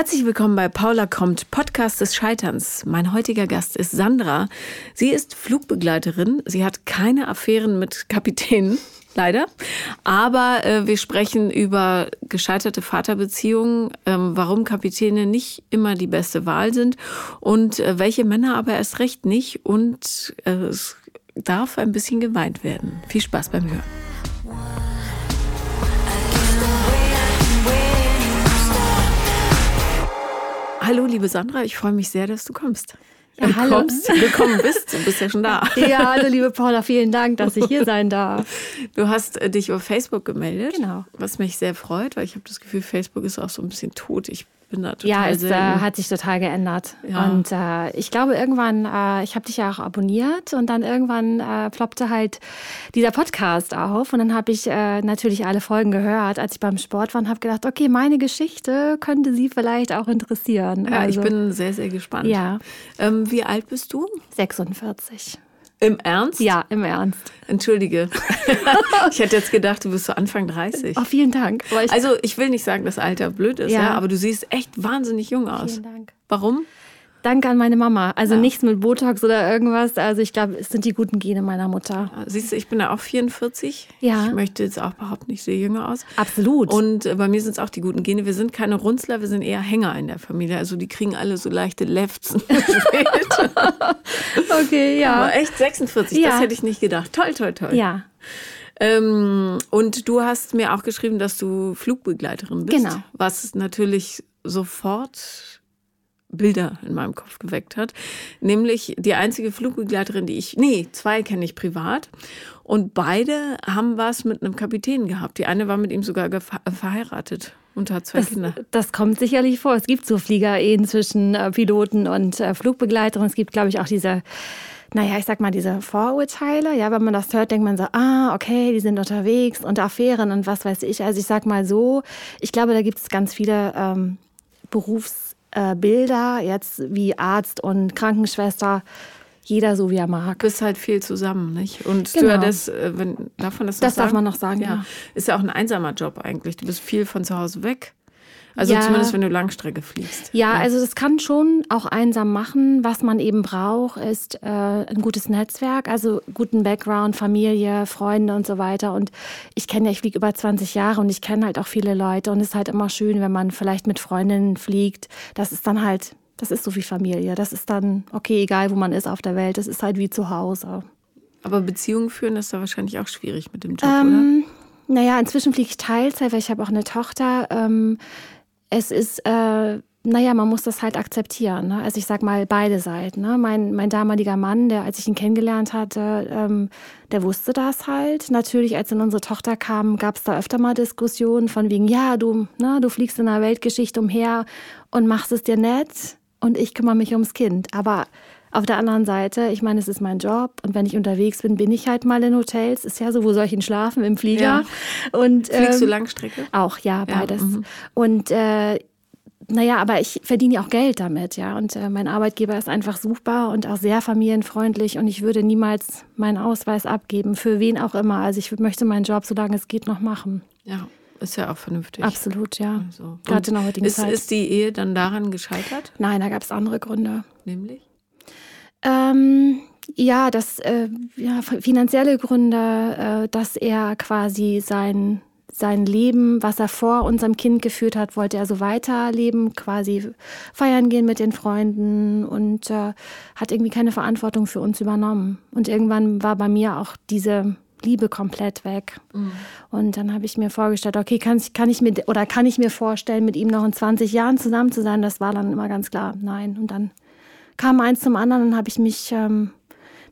Herzlich willkommen bei Paula kommt, Podcast des Scheiterns. Mein heutiger Gast ist Sandra. Sie ist Flugbegleiterin. Sie hat keine Affären mit Kapitänen, leider. Aber äh, wir sprechen über gescheiterte Vaterbeziehungen, ähm, warum Kapitäne nicht immer die beste Wahl sind und äh, welche Männer aber erst recht nicht. Und äh, es darf ein bisschen geweint werden. Viel Spaß beim Hören. Hallo, liebe Sandra, ich freue mich sehr, dass du kommst. Ja, du hallo. Kommst, gekommen bist, du bist ja schon da. Ja, hallo, liebe Paula, vielen Dank, dass ich hier sein darf. Du hast äh, dich über Facebook gemeldet. Genau. Was mich sehr freut, weil ich habe das Gefühl, Facebook ist auch so ein bisschen tot. Ich bin da total Ja, es äh, hat sich total geändert. Ja. Und äh, ich glaube, irgendwann, äh, ich habe dich ja auch abonniert und dann irgendwann äh, ploppte halt dieser Podcast auf. Und dann habe ich äh, natürlich alle Folgen gehört, als ich beim Sport war und habe gedacht, okay, meine Geschichte könnte sie vielleicht auch interessieren. ja, Also, ich bin sehr, sehr gespannt. Ja. Ähm, wie alt bist du? 46. Im Ernst? Ja, im Ernst. Entschuldige. ich hätte jetzt gedacht, du bist so Anfang 30. Oh, vielen Dank. Also, ich will nicht sagen, dass Alter blöd ist, ja. Ja. aber du siehst echt wahnsinnig jung aus. vielen Dank. Warum? Danke an meine Mama. Also Ja. nichts mit Botox oder irgendwas. Also ich glaube, es sind die guten Gene meiner Mutter. Siehst du, ich bin ja auch 44. Ja. Ich möchte jetzt auch überhaupt nicht sehr jünger aus. Absolut. Und äh, bei mir sind es auch die guten Gene. Wir sind keine Runzler, wir sind eher Hänger in der Familie. Also die kriegen alle so leichte Lefzen. okay, ja. Aber echt 46, Ja. das hätte ich nicht gedacht. Toll, toll, toll. Ja, Ähm, und du hast mir auch geschrieben, dass du Flugbegleiterin bist. Genau. Was natürlich sofort Bilder in meinem Kopf geweckt hat. Nämlich die einzige Flugbegleiterin, die ich, nee, zwei kenne ich privat. Und beide haben was mit einem Kapitän gehabt. Die eine war mit ihm sogar gefa- verheiratet und hat zwei das, Kinder. das kommt sicherlich vor. Es gibt so Fliegerehen zwischen äh, Piloten und äh, Flugbegleitern. Es gibt, glaube ich, auch diese, naja, ich sag mal, diese Vorurteile. Ja, wenn man das hört, denkt man so, ah, okay, die sind unterwegs und Affären und was weiß ich. Also ich sag mal so, ich glaube, da gibt es ganz viele ähm, Berufsbilder, jetzt wie Arzt und Krankenschwester. Jeder so, wie er mag. Du bist halt viel zusammen, nicht? Und Genau. Stewardess, äh, wenn, darf man das noch Das darf sagen? man noch sagen, ja. Ist ja auch ein einsamer Job eigentlich. Du bist viel von zu Hause weg. Also Ja. zumindest, wenn du Langstrecke fliegst. Ja, also das kann schon auch einsam machen. Was man eben braucht, ist äh, ein gutes Netzwerk, also guten Background, Familie, Freunde und so weiter. Und ich kenne ja, ich fliege über 20 Jahre und ich kenne halt auch viele Leute. Und es ist halt immer schön, wenn man vielleicht mit Freundinnen fliegt. Das ist dann halt, das ist so wie Familie. Das ist dann, okay, egal wo man ist auf der Welt, das ist halt wie zu Hause. Aber Beziehungen führen ist da wahrscheinlich auch schwierig mit dem Job, Ähm, naja, inzwischen fliege ich Teilzeit, weil ich habe auch eine Tochter. Ähm, es ist, äh, naja, man muss das halt akzeptieren. Ne? Also ich sag mal beide Seiten. Ne? Mein, mein damaliger Mann, der, als ich ihn kennengelernt hatte, ähm, der wusste das halt. Natürlich, als dann unsere Tochter kam, gab es da öfter mal Diskussionen von wegen, ja, du, ne, du fliegst in einer Weltgeschichte umher und machst es dir nett und ich kümmere mich ums Kind. Aber auf der anderen Seite, ich meine, es ist mein Job und wenn ich unterwegs bin, bin ich halt mal in Hotels. Ist ja so, wo soll ich denn schlafen? Im Flieger. Und, oder? Fliegst du ähm, Langstrecke? Auch, ja, Ja, beides. mhm. Und äh, naja, aber ich verdiene ja auch Geld damit, ja. Und äh, mein Arbeitgeber ist einfach super und auch sehr familienfreundlich und ich würde niemals meinen Ausweis abgeben, für wen auch immer. Also ich möchte meinen Job, solange es geht, noch machen. Ja, ist ja auch vernünftig. Absolut, ja. So. Gerade in der Und heutigen ist, Zeit. ist die Ehe dann daran gescheitert? Nein, da gab es andere Gründe. Nämlich? Ähm, ja, das äh, ja, finanzielle Gründe, äh, dass er quasi sein sein Leben, was er vor unserem Kind geführt hat, wollte er so weiterleben, quasi feiern gehen mit den Freunden und äh, hat irgendwie keine Verantwortung für uns übernommen. Und irgendwann war bei mir auch diese Liebe komplett weg. Und dann habe ich mir vorgestellt, okay, kann, kann ich mir oder kann ich mir vorstellen, mit ihm noch in 20 Jahren zusammen zu sein? Das war dann immer ganz klar, nein. Und dann kam eins zum anderen und habe ich mich ähm,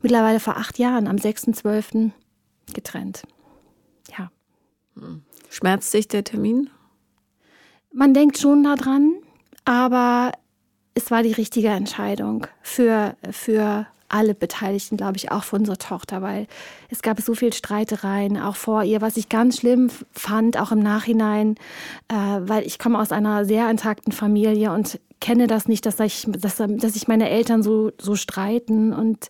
mittlerweile vor acht Jahren, am 6.12. getrennt. Ja. Schmerzt dich der Termin? Man denkt schon daran, aber es war die richtige Entscheidung für, für alle Beteiligten, glaube ich, auch für unsere Tochter, weil es gab so viel Streitereien, auch vor ihr, was ich ganz schlimm fand, auch im Nachhinein, äh, weil ich komme aus einer sehr intakten Familie und kenne das nicht, dass ich, dass, dass sich meine Eltern so, so streiten. Und,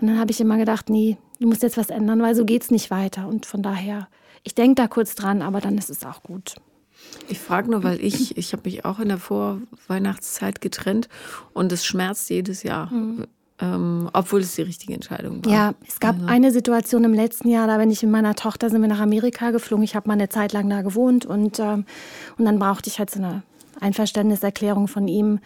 und dann habe ich immer gedacht, nee, du musst jetzt was ändern, weil so geht es nicht weiter. Und von daher, ich denke da kurz dran, aber dann ist es auch gut. Ich frage nur, weil ich, ich habe mich auch in der Vorweihnachtszeit getrennt und es schmerzt jedes Jahr. Mhm. Ähm, obwohl es die richtige Entscheidung war. Ja, es gab ja. eine Situation im letzten Jahr, da bin ich mit meiner Tochter, sind wir nach Amerika geflogen. Ich habe mal eine Zeit lang da gewohnt und, ähm, und dann brauchte ich halt so eine Einverständniserklärung von ihm.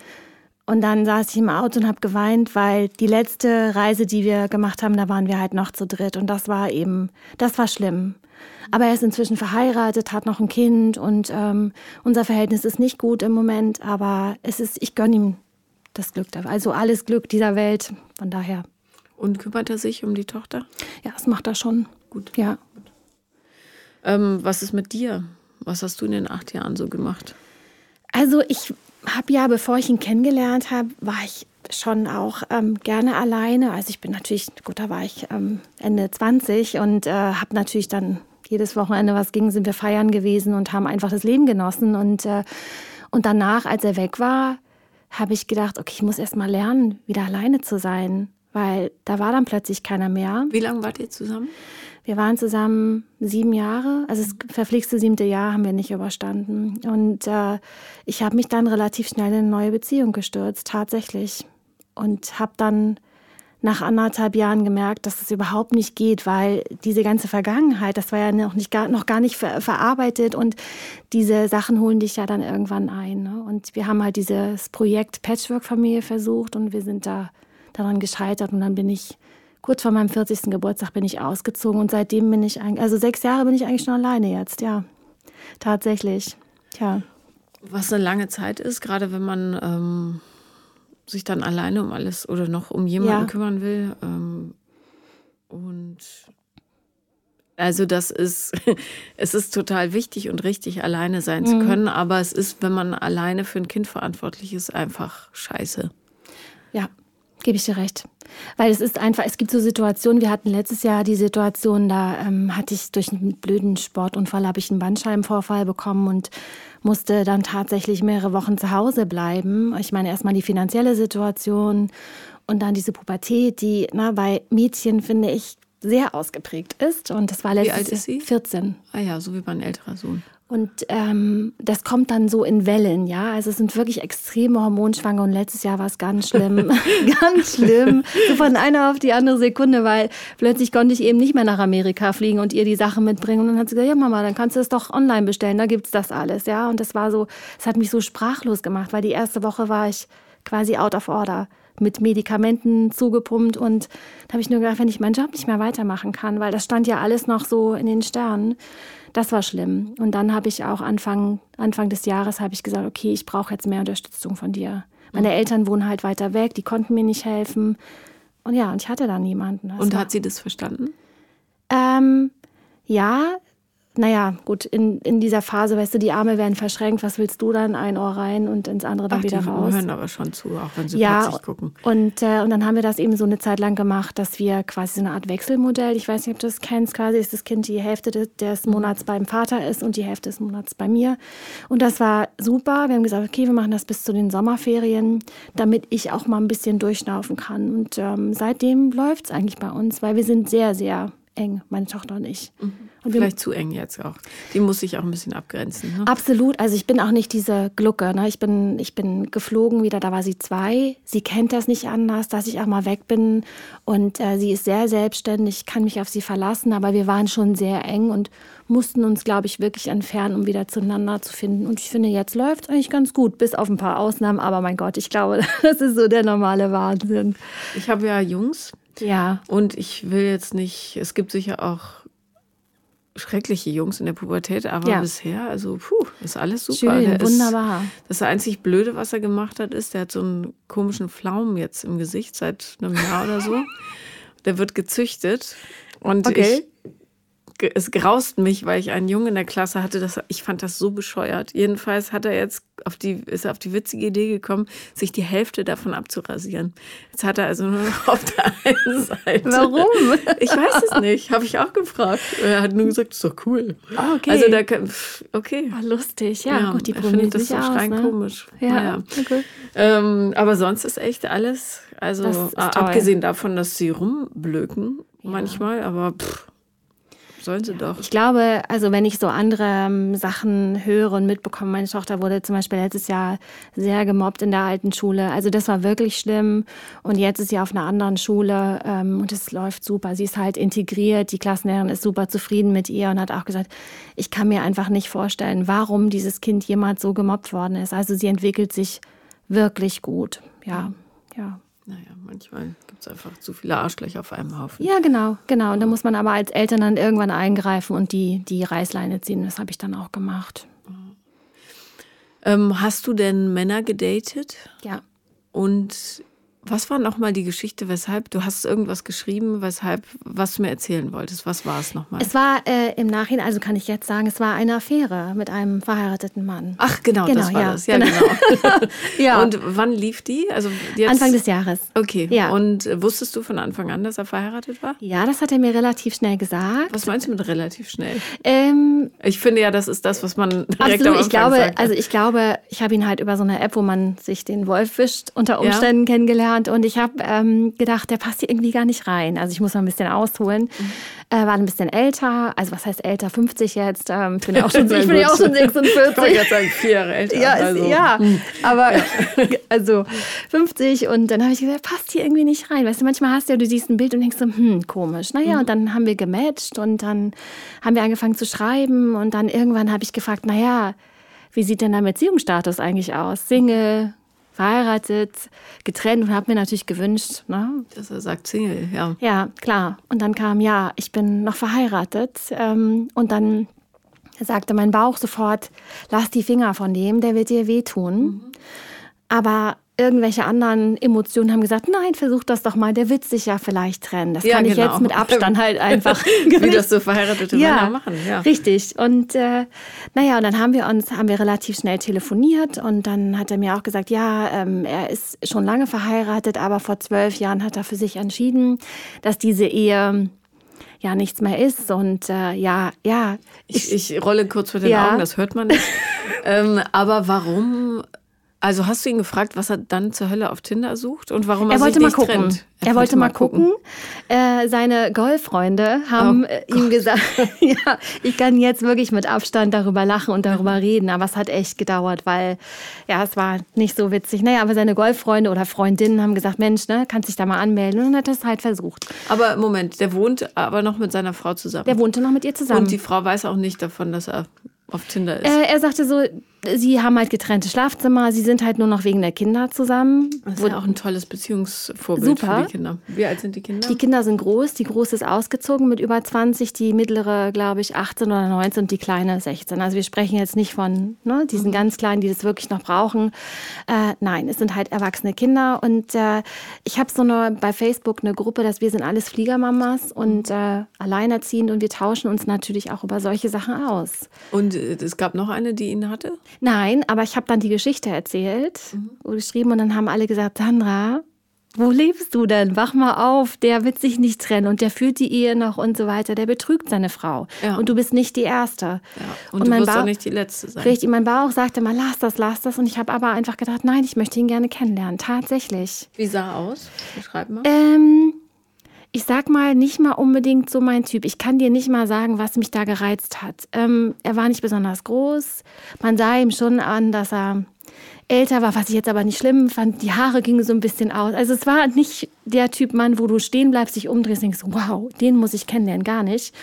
Und dann saß ich im Auto und habe geweint, weil die letzte Reise, die wir gemacht haben, da waren wir halt noch zu dritt. Und das war eben, das war schlimm. Aber er ist inzwischen verheiratet, hat noch ein Kind und ähm, unser Verhältnis ist nicht gut im Moment, aber es ist, ich gönne ihm das Glück. Also alles Glück dieser Welt, von daher. Und kümmert er sich um die Tochter? Ja, das macht er schon. Gut. Ja. Ähm, was ist mit dir? Was hast du in den acht Jahren so gemacht? Also ich habe ja, bevor ich ihn kennengelernt habe, war ich schon auch ähm, gerne alleine. Also ich bin natürlich, gut, da war ich ähm, Ende 20 und äh, habe natürlich dann jedes Wochenende, was ging, sind wir feiern gewesen und haben einfach das Leben genossen. Und, äh, und danach, als er weg war, habe ich gedacht, okay, ich muss erst mal lernen, wieder alleine zu sein, weil da war dann plötzlich keiner mehr. Wie lange wart ihr zusammen? Wir waren zusammen sieben Jahre, also das verpflichtete siebte Jahr haben wir nicht überstanden. Und äh, ich habe mich dann relativ schnell in eine neue Beziehung gestürzt, tatsächlich. Und habe dann nach anderthalb Jahren gemerkt, dass es überhaupt nicht geht, weil diese ganze Vergangenheit, das war ja noch, nicht, noch gar nicht ver verarbeitet und diese Sachen holen dich ja dann irgendwann ein. Ne? Und wir haben halt dieses Projekt Patchwork-Familie versucht und wir sind da daran gescheitert und dann bin ich kurz vor meinem 40. Geburtstag bin ich ausgezogen und seitdem bin ich eigentlich, also sechs Jahre bin ich eigentlich schon alleine jetzt, ja. Tatsächlich. Tja. Was eine lange Zeit ist, gerade wenn man ähm sich dann alleine um alles oder noch um jemanden ja. kümmern will. Ähm, und also das ist, es ist total wichtig und richtig, alleine sein mhm. zu können, aber es ist, wenn man alleine für ein Kind verantwortlich ist, einfach scheiße. Ja, Gebe ich dir recht. Weil es ist einfach, es gibt so Situationen, wir hatten letztes Jahr die Situation, da ähm, hatte ich durch einen blöden Sportunfall, habe ich einen Bandscheibenvorfall bekommen und musste dann tatsächlich mehrere Wochen zu Hause bleiben. Ich meine, erstmal die finanzielle Situation und dann diese Pubertät, die na, bei Mädchen, finde ich, sehr ausgeprägt ist. Und das war letztes Jahr. Wie alt ist sie? 14. Ah ja, so wie mein älterer Sohn. Und ähm, das kommt dann so in Wellen, ja. Also es sind wirklich extreme Hormonschwanger und letztes Jahr war es ganz schlimm, ganz schlimm. So von einer auf die andere Sekunde, weil plötzlich konnte ich eben nicht mehr nach Amerika fliegen und ihr die Sachen mitbringen. Und dann hat sie gesagt, ja Mama, dann kannst du es doch online bestellen, da gibt's das alles, ja. Und das war so, es hat mich so sprachlos gemacht, weil die erste Woche war ich quasi out of order mit Medikamenten zugepumpt und da habe ich nur gedacht, wenn ich meinen Job nicht mehr weitermachen kann, weil das stand ja alles noch so in den Sternen das war schlimm. Und dann habe ich auch Anfang, Anfang des Jahres habe ich gesagt, okay, ich brauche jetzt mehr Unterstützung von dir. Meine mhm. Eltern wohnen halt weiter weg, die konnten mir nicht helfen. Und ja, und ich hatte da niemanden. Das und hat sie das verstanden? Ähm, ja, naja, gut, in, in dieser Phase, weißt du, die Arme werden verschränkt, was willst du dann? Ein Ohr rein und ins andere dann Ach, wieder die raus. hören aber schon zu, auch wenn sie ja, plötzlich gucken. Und, äh, und dann haben wir das eben so eine Zeit lang gemacht, dass wir quasi so eine Art Wechselmodell, ich weiß nicht, ob du das kennst, quasi ist das Kind die Hälfte des, des Monats beim Vater ist und die Hälfte des Monats bei mir. Und das war super. Wir haben gesagt, okay, wir machen das bis zu den Sommerferien, damit ich auch mal ein bisschen durchschnaufen kann. Und ähm, seitdem läuft es eigentlich bei uns, weil wir sind sehr, sehr eng, meine Tochter und ich. Mhm. Und Vielleicht zu eng jetzt auch. Die muss sich auch ein bisschen abgrenzen. Ne? Absolut. Also ich bin auch nicht diese Glucke. Ne? Ich, bin, ich bin geflogen wieder, da war sie zwei. Sie kennt das nicht anders, dass ich auch mal weg bin. Und äh, sie ist sehr selbstständig, kann mich auf sie verlassen. Aber wir waren schon sehr eng und mussten uns, glaube ich, wirklich entfernen, um wieder zueinander zu finden. Und ich finde, jetzt läuft es eigentlich ganz gut, bis auf ein paar Ausnahmen. Aber mein Gott, ich glaube, das ist so der normale Wahnsinn. Ich habe ja Jungs. Ja. Und ich will jetzt nicht, es gibt sicher auch schreckliche Jungs in der Pubertät, aber ja. bisher, also puh, ist alles super. Schön, der wunderbar. Ist, das einzig Blöde, was er gemacht hat, ist, der hat so einen komischen Pflaumen jetzt im Gesicht seit einem Jahr oder so. Der wird gezüchtet und okay. ich es graust mich, weil ich einen Jungen in der Klasse hatte, das, ich fand das so bescheuert. Jedenfalls hat er jetzt auf die, ist er auf die witzige Idee gekommen, sich die Hälfte davon abzurasieren. Jetzt hat er also nur noch auf der einen Seite. Warum? Ich weiß es nicht, habe ich auch gefragt. Er hat nur gesagt, das ist doch cool. Oh, okay. Also da okay. Oh, lustig, ja, ja gut, die probieren das so rein ne? komisch. Ja, naja. okay. ähm, aber sonst ist echt alles, also abgesehen davon, dass sie rumblöken ja. manchmal, aber pff, sollen sie doch. Ich glaube, also wenn ich so andere ähm, Sachen höre und mitbekomme, meine Tochter wurde zum Beispiel letztes Jahr sehr gemobbt in der alten Schule. Also das war wirklich schlimm. Und jetzt ist sie auf einer anderen Schule ähm, und es läuft super. Sie ist halt integriert, die Klassenlehrerin ist super zufrieden mit ihr und hat auch gesagt, ich kann mir einfach nicht vorstellen, warum dieses Kind jemals so gemobbt worden ist. Also sie entwickelt sich wirklich gut. Ja, ja. Naja, manchmal gibt es einfach zu viele Arschlöcher auf einem Haufen. Ja, genau, genau. Und da muss man aber als Eltern dann irgendwann eingreifen und die, die Reißleine ziehen. Das habe ich dann auch gemacht. Ähm, hast du denn Männer gedatet? Ja. Und was war nochmal die Geschichte, weshalb du hast irgendwas geschrieben, weshalb, was du mir erzählen wolltest? Was war es nochmal? Es war äh, im Nachhinein, also kann ich jetzt sagen, es war eine Affäre mit einem verheirateten Mann. Ach, genau, Genau, das war ja, das. Ja, genau. genau. Ja. Und wann lief die? Also jetzt, Anfang des Jahres. Okay. Ja. Und wusstest du von Anfang an, dass er verheiratet war? Ja, das hat er mir relativ schnell gesagt. Was meinst du mit relativ schnell? Ähm, Ich finde ja, das ist das, was man direkt am absolut. Anfang Ich glaube, sagt. also ich glaube, ich habe ihn halt über so eine App, wo man sich den Wolf wischt, unter Umständen kennengelernt. Und ich habe ähm, gedacht, der passt hier irgendwie gar nicht rein. Also ich muss mal ein bisschen ausholen. Mhm. Äh, war ein bisschen älter, also was heißt älter? 50 jetzt. Ähm, ich bin ja auch schon, ich bin ja auch schon Ich wollte 46. gerade sagen, vier Jahre älter. Ja, also. ist, ja. aber also 50 und dann habe ich gesagt, passt hier irgendwie nicht rein. Weißt du, manchmal hast du ja, du siehst ein Bild und denkst so, hm, komisch. Naja, Mhm. und dann haben wir gematcht und dann haben wir angefangen zu schreiben und dann irgendwann habe ich gefragt, naja, wie sieht denn dein Beziehungsstatus eigentlich aus? Single, verheiratet, getrennt und habe mir natürlich gewünscht, ne? Dass er sagt Single, ja. Ja, klar. Und dann kam, ja, ich bin noch verheiratet. Ähm, und dann sagte mein Bauch sofort, lass die Finger von dem, der wird dir wehtun. Aber irgendwelche anderen Emotionen haben gesagt, nein, versuch das doch mal, der wird sich ja vielleicht trennen. Das Ja, kann ich genau. jetzt mit Abstand halt einfach. Wie das so verheiratete Männer machen. Ja. Richtig. Und äh, naja, und dann haben wir uns, haben wir relativ schnell telefoniert und dann hat er mir auch gesagt, ja, ähm, er ist schon lange verheiratet, aber vor zwölf Jahren hat er für sich entschieden, dass diese Ehe ja nichts mehr ist. Und äh, ja, ja, Ich, ich rolle kurz mit den Ja. Augen, das hört man nicht. ähm, aber warum? Also hast du ihn gefragt, was er dann zur Hölle auf Tinder sucht und warum er, er wollte sich mal nicht gucken. trennt? Er, wollte mal gucken. Äh, seine Golffreunde haben Oh äh, ihm gesagt, ja, ich kann jetzt wirklich mit Abstand darüber lachen und darüber reden, aber es hat echt gedauert, weil ja, es war nicht so witzig. Naja, aber seine Golffreunde oder Freundinnen haben gesagt, Mensch, ne, kannst dich da mal anmelden und dann hat er es halt versucht. Aber Moment, der wohnt aber noch mit seiner Frau zusammen. Der wohnte noch mit ihr zusammen. und die Frau weiß auch nicht davon, dass er auf Tinder ist. äh, er sagte so, sie haben halt getrennte Schlafzimmer, sie sind halt nur noch wegen der Kinder zusammen. das ist ja auch ein tolles Beziehungsvorbild Super. für die Kinder. Wie alt sind die Kinder? Die Kinder sind groß, die große ist ausgezogen mit über 20, die mittlere, glaube ich, 18 oder 19 und die kleine 16. Also wir sprechen jetzt nicht von ne, diesen ganz Kleinen, die das wirklich noch brauchen. Äh, nein, es sind halt erwachsene Kinder und äh, ich habe so eine bei Facebook eine Gruppe, dass wir sind alles Fliegermamas und äh, alleinerziehend und wir tauschen uns natürlich auch über solche Sachen aus. und äh, es gab noch eine, die ihn hatte? Nein, aber ich habe dann die Geschichte erzählt und geschrieben und dann haben alle gesagt, Sandra, wo lebst du denn? Wach mal auf, der wird sich nicht trennen und der führt die Ehe noch und so weiter. Der betrügt seine Frau. Ja. Und du bist nicht die Erste. Ja. Und, du mein wirst Bauch- auch nicht die Letzte sein. Richtig, mein Bauch sagte mal, lass das, lass das. Und ich habe aber einfach gedacht, nein, ich möchte ihn gerne kennenlernen. Tatsächlich. Wie sah er aus? Beschreib mal. Ähm, ich sag mal, nicht mal unbedingt so mein Typ. Ich kann dir nicht mal sagen, was mich da gereizt hat. Ähm, er war nicht besonders groß. Man sah ihm schon an, dass er älter war, was ich jetzt aber nicht schlimm fand. Die Haare gingen so ein bisschen aus. Also es war nicht der Typ Mann, wo du stehen bleibst, dich umdrehst und denkst, wow, den muss ich kennenlernen. Gar nicht.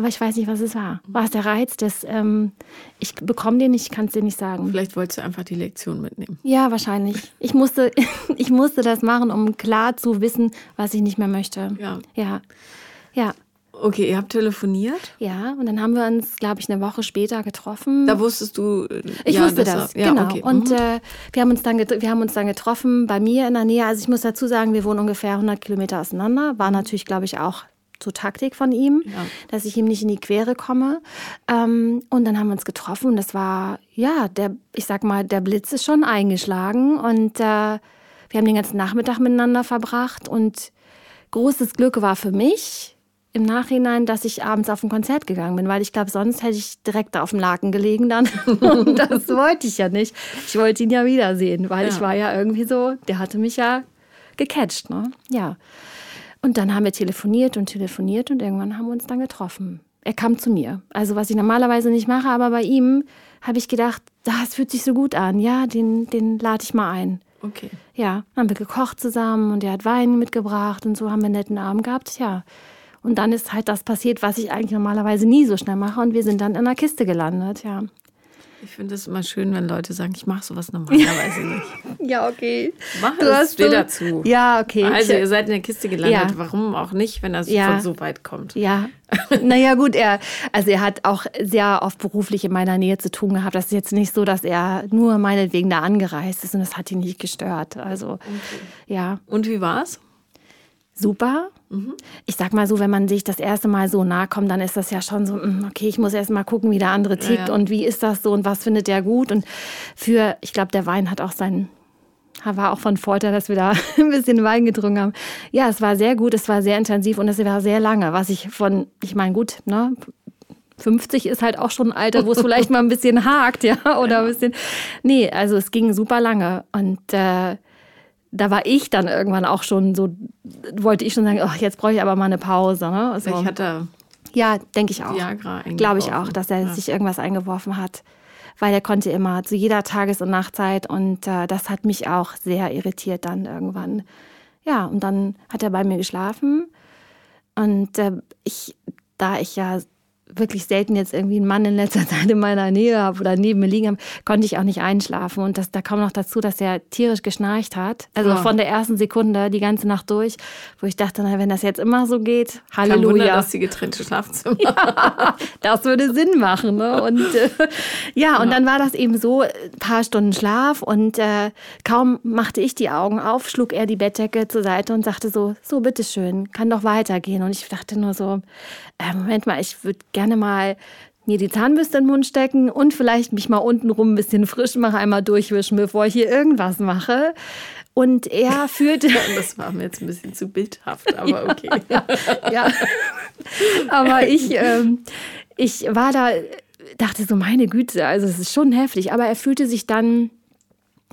Aber ich weiß nicht, was es war. War es der Reiz? Des, ähm, ich bekomme den nicht, ich kann es dir nicht sagen. Vielleicht wolltest du einfach die Lektion mitnehmen. Ja, wahrscheinlich. Ich musste, ich musste das machen, um klar zu wissen, was ich nicht mehr möchte. Ja. Ja. Ja. Okay, ihr habt telefoniert. Ja. Und dann haben wir uns, glaube ich, eine Woche später getroffen. Da wusstest du. äh, ich ja, wusste das, er- ja, genau. Okay. Und mhm. äh, wir, haben uns dann wir haben uns dann getroffen bei mir in der Nähe. Also ich muss dazu sagen, wir wohnen ungefähr 100 Kilometer auseinander. War natürlich, glaube ich, auch zur Taktik von ihm, Ja. dass ich ihm nicht in die Quere komme. Ähm, und dann haben wir uns getroffen und das war, ja, der, ich sag mal, der Blitz ist schon eingeschlagen und äh, wir haben den ganzen Nachmittag miteinander verbracht und großes Glück war für mich im Nachhinein, dass ich abends auf ein Konzert gegangen bin, weil ich glaube, sonst hätte ich direkt auf dem Laken gelegen dann. Und das wollte ich ja nicht. Ich wollte ihn ja wiedersehen, weil Ja. ich war ja irgendwie so, der hatte mich ja gecatcht, ne? Ja. Und dann haben wir telefoniert und telefoniert und irgendwann haben wir uns dann getroffen. Er kam zu mir. Also was ich normalerweise nicht mache, aber bei ihm habe ich gedacht, das fühlt sich so gut an. Ja, den, den lade ich mal ein. Okay. Ja, dann haben wir gekocht zusammen und er hat Wein mitgebracht und so haben wir einen netten Abend gehabt. Ja. Und dann ist halt das passiert, was ich eigentlich normalerweise nie so schnell mache und wir sind dann in einer Kiste gelandet, ja. Ich finde es immer schön, wenn Leute sagen, ich mache sowas normalerweise nicht. Ja, okay. Mach Du es, steh dazu. Ja, okay. Also ihr seid in der Kiste gelandet. Ja. Warum auch nicht, wenn das Ja. von so weit kommt? Ja, naja gut, er, also er hat auch sehr oft beruflich in meiner Nähe zu tun gehabt. Das ist jetzt nicht so, dass er nur meinetwegen da angereist ist und das hat ihn nicht gestört. Also ja, Und wie war's? Super. Ich sag mal so, wenn man sich das erste Mal so nahe kommt, dann ist das ja schon so, mm, okay, ich muss erst mal gucken, wie der andere tickt ja. und wie ist das so und was findet der gut. Und für, ich glaube, der Wein hat auch seinen war auch von Vorteil, dass wir da ein bisschen Wein getrunken haben. Ja, es war sehr gut, es war sehr intensiv und es war sehr lange, was ich von, ich meine, gut, ne, 50 ist halt auch schon ein Alter, wo es vielleicht mal ein bisschen hakt, ja, oder ein bisschen. Nee, also es ging super lange und äh, da war ich dann irgendwann auch schon so, wollte ich schon sagen, oh, jetzt brauche ich aber mal eine Pause. Ne? So. Ich hatte Ja, denke ich auch. Viagra Glaube ich auch, dass er Ja. sich irgendwas eingeworfen hat. Weil er konnte immer zu jeder Tages- und Nachtzeit und äh, das hat mich auch sehr irritiert dann irgendwann. Ja, und dann hat er bei mir geschlafen und äh, ich, da ich ja wirklich selten jetzt irgendwie einen Mann in letzter Zeit in meiner Nähe habe oder neben mir liegen habe, konnte ich auch nicht einschlafen. Und das, da kam noch dazu, dass er tierisch geschnarcht hat. Also Ja. von der ersten Sekunde die ganze Nacht durch, wo ich dachte, na, wenn das jetzt immer so geht, Kein Wunder, Halleluja. dass die getrennte Schlafzimmer. Das würde Sinn machen. Ne? Und äh, ja, und dann war das eben so, ein paar Stunden Schlaf und äh, kaum machte ich die Augen auf, schlug er die Bettdecke zur Seite und sagte so, so bitteschön, kann doch weitergehen. Und ich dachte nur so, äh, Moment mal, ich würde gerne mal mir die Zahnbürste in den Mund stecken und vielleicht mich mal untenrum ein bisschen frisch machen, einmal durchwischen, bevor ich hier irgendwas mache. Und er führte... Das war mir jetzt ein bisschen zu bildhaft, aber okay. ja. Aber ich, ähm, ich war da, dachte so, meine Güte, also es ist schon heftig. Aber er fühlte sich dann,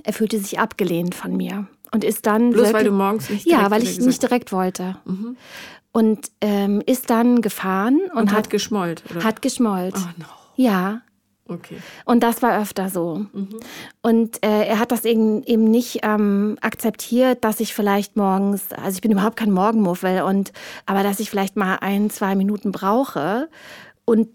er fühlte sich abgelehnt von mir. Und ist dann. Bloß weil wirklich- du morgens nicht Ja, direkt weil wieder ich nicht direkt wollte. Und ähm, ist dann gefahren und, Und hat hat, geschmollt, oder? hat geschmollt. Oh no. Ja, Okay. und das war öfter so. Und äh, er hat das eben, eben nicht ähm, akzeptiert, dass ich vielleicht morgens, also ich bin überhaupt kein Morgenmuffel, und, aber dass ich vielleicht mal ein, zwei Minuten brauche und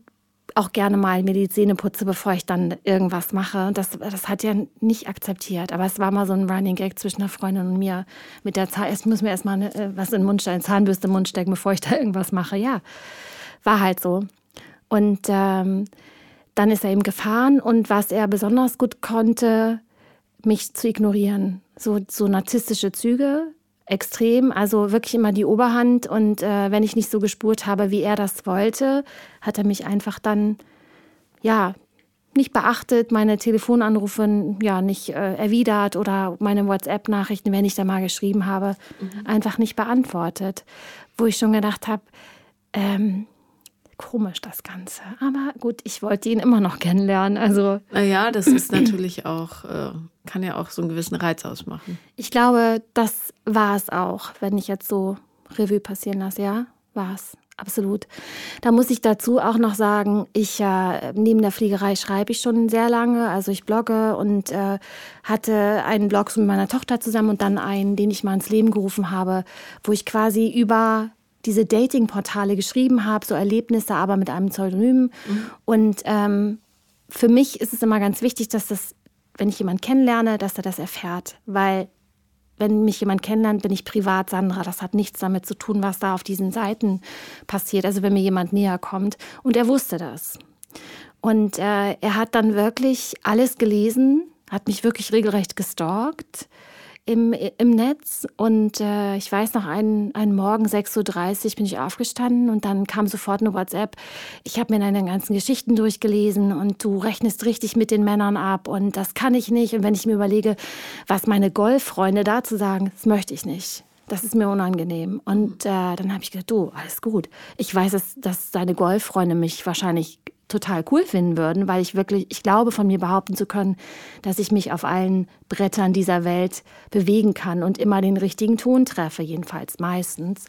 auch gerne mal mir die Zähne putze, bevor ich dann irgendwas mache. Das, das hat er nicht akzeptiert. Aber es war mal so ein Running Gag zwischen einer Freundin und mir. Mit der Zahn, jetzt müssen wir erstmal eine, äh, was in den Mund stecken, Zahnbürste den Mund stecken, bevor ich da irgendwas mache. Ja, war halt so. Und ähm, dann ist er eben gefahren und was er besonders gut konnte, mich zu ignorieren. So, so narzisstische Züge, extrem, also wirklich immer die Oberhand. Und äh, wenn ich nicht so gespurt habe, wie er das wollte, hat er mich einfach dann, ja, nicht beachtet, meine Telefonanrufe ja nicht äh, erwidert oder meine WhatsApp-Nachrichten, wenn ich da mal geschrieben habe, einfach nicht beantwortet. Wo ich schon gedacht habe, ähm, komisch das Ganze. Aber gut, ich wollte ihn immer noch kennenlernen. Also Naja, das ist natürlich auch, äh, kann ja auch so einen gewissen Reiz ausmachen. ich glaube, das war es auch, wenn ich jetzt so Revue passieren lasse. Ja, war es. Absolut. Da muss ich dazu auch noch sagen, ich äh, neben der Fliegerei schreibe ich schon sehr lange. Also ich blogge und äh, hatte einen Blog mit meiner Tochter zusammen und dann einen, den ich mal ins Leben gerufen habe, wo ich quasi über diese Dating-Portale geschrieben habe, so Erlebnisse, aber mit einem Pseudonym. Und ähm, für mich ist es immer ganz wichtig, dass das, wenn ich jemanden kennenlerne, dass er das erfährt. Weil wenn mich jemand kennenlernt, bin ich privat Sandra. Das hat nichts damit zu tun, was da auf diesen Seiten passiert. Also wenn mir jemand näher kommt. Und er wusste das. Und äh, er hat dann wirklich alles gelesen, hat mich wirklich regelrecht gestalkt im, im Netz. Und äh, ich weiß noch, einen, einen Morgen 6.30 Uhr bin ich aufgestanden und dann kam sofort eine WhatsApp. Ich habe mir deine ganzen Geschichten durchgelesen und du rechnest richtig mit den Männern ab und das kann ich nicht. Und wenn ich mir überlege, was meine Golffreunde dazu sagen, das möchte ich nicht. Das ist mir unangenehm. Und äh, dann habe ich gedacht, du, alles gut. Ich weiß, dass, dass deine Golffreunde mich wahrscheinlich total cool finden würden, weil ich wirklich, ich glaube, von mir behaupten zu können, dass ich mich auf allen Brettern dieser Welt bewegen kann und immer den richtigen Ton treffe, jedenfalls meistens.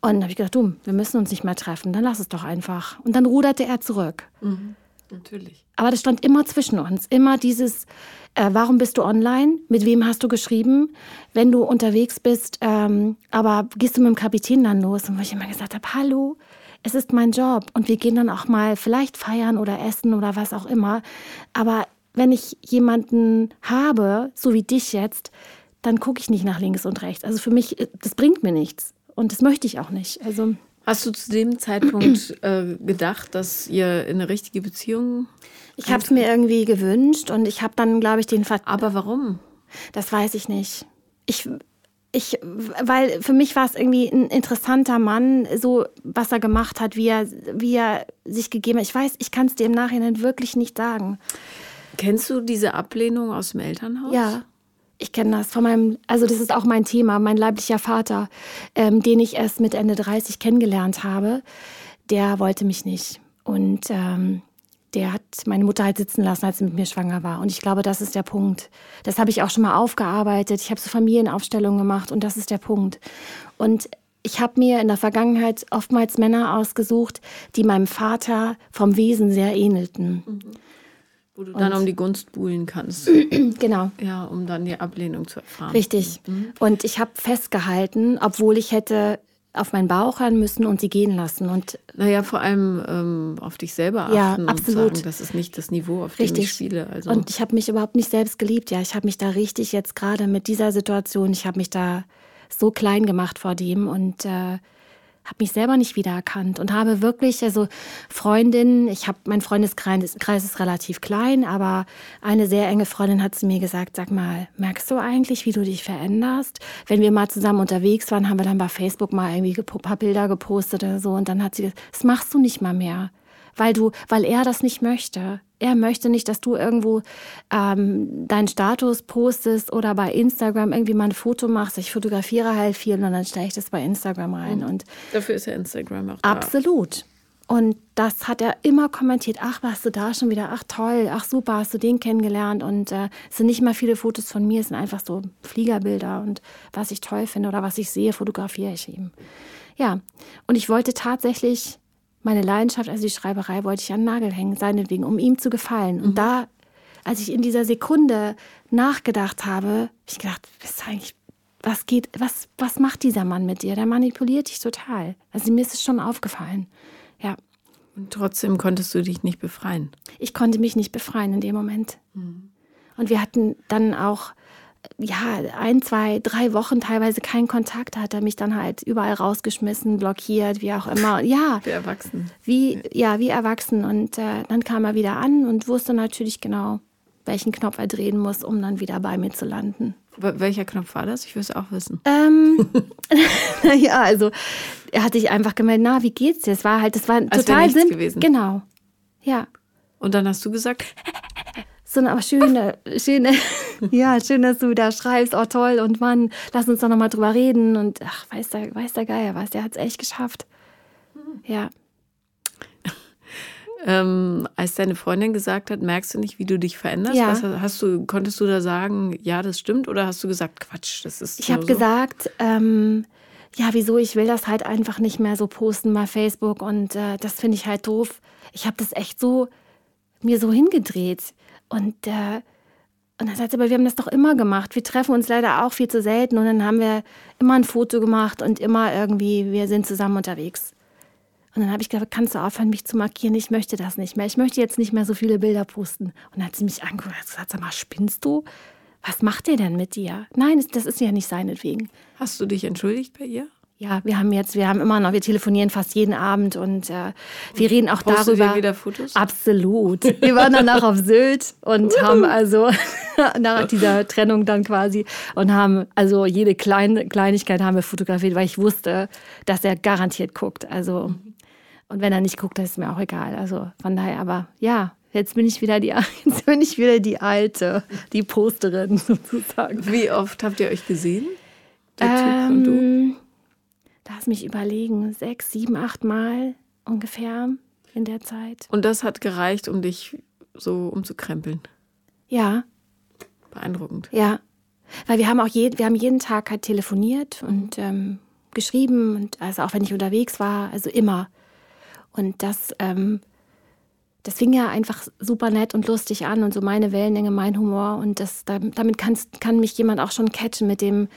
Und da habe ich gedacht, du, wir müssen uns nicht mehr treffen, dann lass es doch einfach. Und dann ruderte er zurück. Mhm, natürlich. Aber das stand immer zwischen uns, immer dieses, äh, warum bist du online? Mit wem hast du geschrieben? Wenn du unterwegs bist, ähm, aber gehst du mit dem Kapitän dann los? Und wo ich immer gesagt habe, hallo, es ist mein Job und wir gehen dann auch mal vielleicht feiern oder essen oder was auch immer. Aber wenn ich jemanden habe, so wie dich jetzt, dann gucke ich nicht nach links und rechts. Also für mich, äh, das bringt mir nichts und das möchte ich auch nicht. Also Hast du zu dem Zeitpunkt äh, gedacht, dass ihr in eine richtige Beziehung? Ich habe es mir irgendwie gewünscht und ich habe dann, glaube ich, den Ver Aber warum? Das weiß ich nicht. Ich, ich, weil für mich war es irgendwie ein interessanter Mann, so was er gemacht hat, wie er, wie er sich gegeben hat. Ich weiß, ich kann es dir im Nachhinein wirklich nicht sagen. Kennst du diese Ablehnung aus dem Elternhaus? Ja, ich kenne das von meinem, also das ist auch mein Thema, mein leiblicher Vater, ähm, den ich erst mit Ende 30 kennengelernt habe, der wollte mich nicht. Und ähm, der hat meine Mutter halt sitzen lassen, als sie mit mir schwanger war. Und ich glaube, das ist der Punkt. Das habe ich auch schon mal aufgearbeitet. Ich habe so Familienaufstellungen gemacht und das ist der Punkt. Und ich habe mir in der Vergangenheit oftmals Männer ausgesucht, die meinem Vater vom Wesen sehr ähnelten. Mhm. Wo du dann und, um die Gunst buhlen kannst. genau. Ja, um dann die Ablehnung zu erfahren. Richtig. Mhm. Und ich habe festgehalten, obwohl ich hätte auf meinen Bauch hören müssen und sie gehen lassen. Und naja, vor allem ähm, auf dich selber achten ja, absolut. und sagen, das ist nicht das Niveau, auf richtig. dem ich spiele. Also. Und ich habe mich überhaupt nicht selbst geliebt. Ja, ich habe mich da richtig jetzt gerade mit dieser Situation, ich habe mich da so klein gemacht vor dem und äh, habe mich selber nicht wiedererkannt und habe wirklich, also Freundinnen, ich habe, mein Freundeskreis ist relativ klein, aber eine sehr enge Freundin hat zu mir gesagt, sag mal, merkst du eigentlich, wie du dich veränderst? Wenn wir mal zusammen unterwegs waren, haben wir dann bei Facebook mal irgendwie ein paar Bilder gepostet oder so und dann hat sie gesagt, das machst du nicht mal mehr weil du, weil er das nicht möchte. Er möchte nicht, dass du irgendwo ähm, deinen Status postest oder bei Instagram irgendwie mal ein Foto machst. Ich fotografiere halt viel und dann stelle ich das bei Instagram rein. Mhm. Und Dafür ist ja Instagram auch da. Absolut. Und das hat er immer kommentiert. Ach, warst du da schon wieder? Ach, toll. Ach, super, hast du den kennengelernt? Und äh, es sind nicht mal viele Fotos von mir, es sind einfach so Fliegerbilder. Und was ich toll finde oder was ich sehe, fotografiere ich ihm. Ja, und ich wollte tatsächlich meine Leidenschaft, also die Schreiberei, wollte ich an den Nagel hängen, seinetwegen, um ihm zu gefallen. Und mhm. da, als ich in dieser Sekunde nachgedacht habe, habe ich gedacht, was eigentlich, was geht, was, was macht dieser Mann mit dir? Der manipuliert dich total. Also mir ist es schon aufgefallen. Ja. Und trotzdem konntest du dich nicht befreien. Ich konnte mich nicht befreien in dem Moment. Mhm. Und wir hatten dann auch ja, ein, zwei, drei Wochen teilweise keinen Kontakt, hat er mich dann halt überall rausgeschmissen, blockiert, wie auch immer. Ja. Wie erwachsen. Wie, ja, wie erwachsen. Und äh, dann kam er wieder an und wusste natürlich genau, welchen Knopf er drehen muss, um dann wieder bei mir zu landen. Welcher Knopf war das? Ich will es auch wissen. Ähm, ja, also er hat sich einfach gemeldet, na, wie geht's dir? Es war halt, das war Als total Sinn. gewesen. Genau. Ja. Und dann hast du gesagt, so eine schöne, schöne, ja, schön, dass du da schreibst, oh toll und Mann, lass uns doch nochmal drüber reden und ach, weiß der, weiß der Geier was, der hat es echt geschafft. Ja. Ähm, als deine Freundin gesagt hat, merkst du nicht, wie du dich veränderst? Ja. Was hast du, konntest du da sagen, ja, das stimmt, oder hast du gesagt, Quatsch, das ist. Ich habe so? gesagt, ähm, ja, wieso, ich will das halt einfach nicht mehr so posten bei Facebook und äh, das finde ich halt doof. Ich habe das echt so mir so hingedreht. Und, äh, und dann sagt sie, aber wir haben das doch immer gemacht. Wir treffen uns leider auch viel zu selten. Und dann haben wir immer ein Foto gemacht und immer irgendwie, wir sind zusammen unterwegs. Und dann habe ich gesagt, kannst du aufhören, mich zu markieren? Ich möchte das nicht mehr. Ich möchte jetzt nicht mehr so viele Bilder posten. Und dann hat sie mich angeguckt und gesagt, sag mal, spinnst du? Was macht der denn mit dir? Nein, das ist ja nicht seinetwegen. Hast du dich entschuldigt bei ihr? Ja, wir haben jetzt, wir haben immer noch, wir telefonieren fast jeden Abend und äh, wir reden auch Postest darüber. Du wieder Fotos? Absolut. Wir waren danach auf Sylt und haben also nach dieser Trennung dann quasi und haben also jede kleine Kleinigkeit haben wir fotografiert, weil ich wusste, dass er garantiert guckt. Also und wenn er nicht guckt, dann ist mir auch egal. Also von daher, aber ja, Jetzt bin ich wieder die, jetzt bin ich wieder die alte, die Posterin sozusagen. Wie oft habt ihr euch gesehen? Der ähm, Typ und du? Lass mich überlegen, sechs, sieben, acht Mal ungefähr. in der Zeit. Und das hat gereicht, um dich so umzukrempeln. Ja. Beeindruckend. Ja. Weil wir haben auch je, wir haben jeden Tag halt telefoniert und ähm, geschrieben und also auch wenn ich unterwegs war, also immer. Und das, ähm, das fing ja einfach super nett und lustig an und so meine Wellenlänge, mein Humor und das, damit kann, kann mich jemand auch schon catchen mit dem,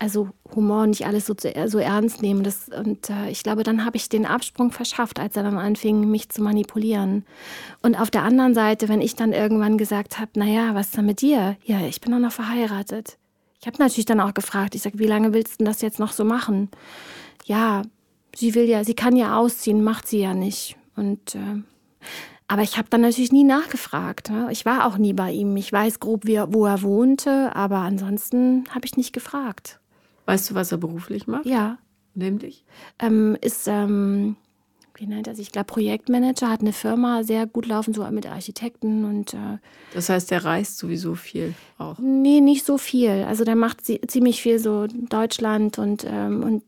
also Humor nicht alles so, so ernst nehmen. Das, und äh, ich glaube, dann habe ich den Absprung verschafft, als er dann anfing, mich zu manipulieren. Und auf der anderen Seite, wenn ich dann irgendwann gesagt habe, naja, was ist denn mit dir? Ja, ich bin doch noch verheiratet. Ich habe natürlich dann auch gefragt, ich sage, wie lange willst du das jetzt noch so machen? Ja, sie will ja, sie kann ja ausziehen, macht sie ja nicht. Und äh, aber ich habe dann natürlich nie nachgefragt. Ne? Ich war auch nie bei ihm. Ich weiß grob, wie, wo er wohnte, aber ansonsten habe ich nicht gefragt. Weißt du, was er beruflich macht? Ja. Nämlich? Ähm, ist, ähm, wie nennt er sich? Ich glaube, Projektmanager, hat eine Firma, sehr gut laufen, so mit Architekten und. Äh, das heißt, der reist sowieso viel auch? Nee, nicht so viel. Also der macht ziemlich viel so Deutschland und, ähm, und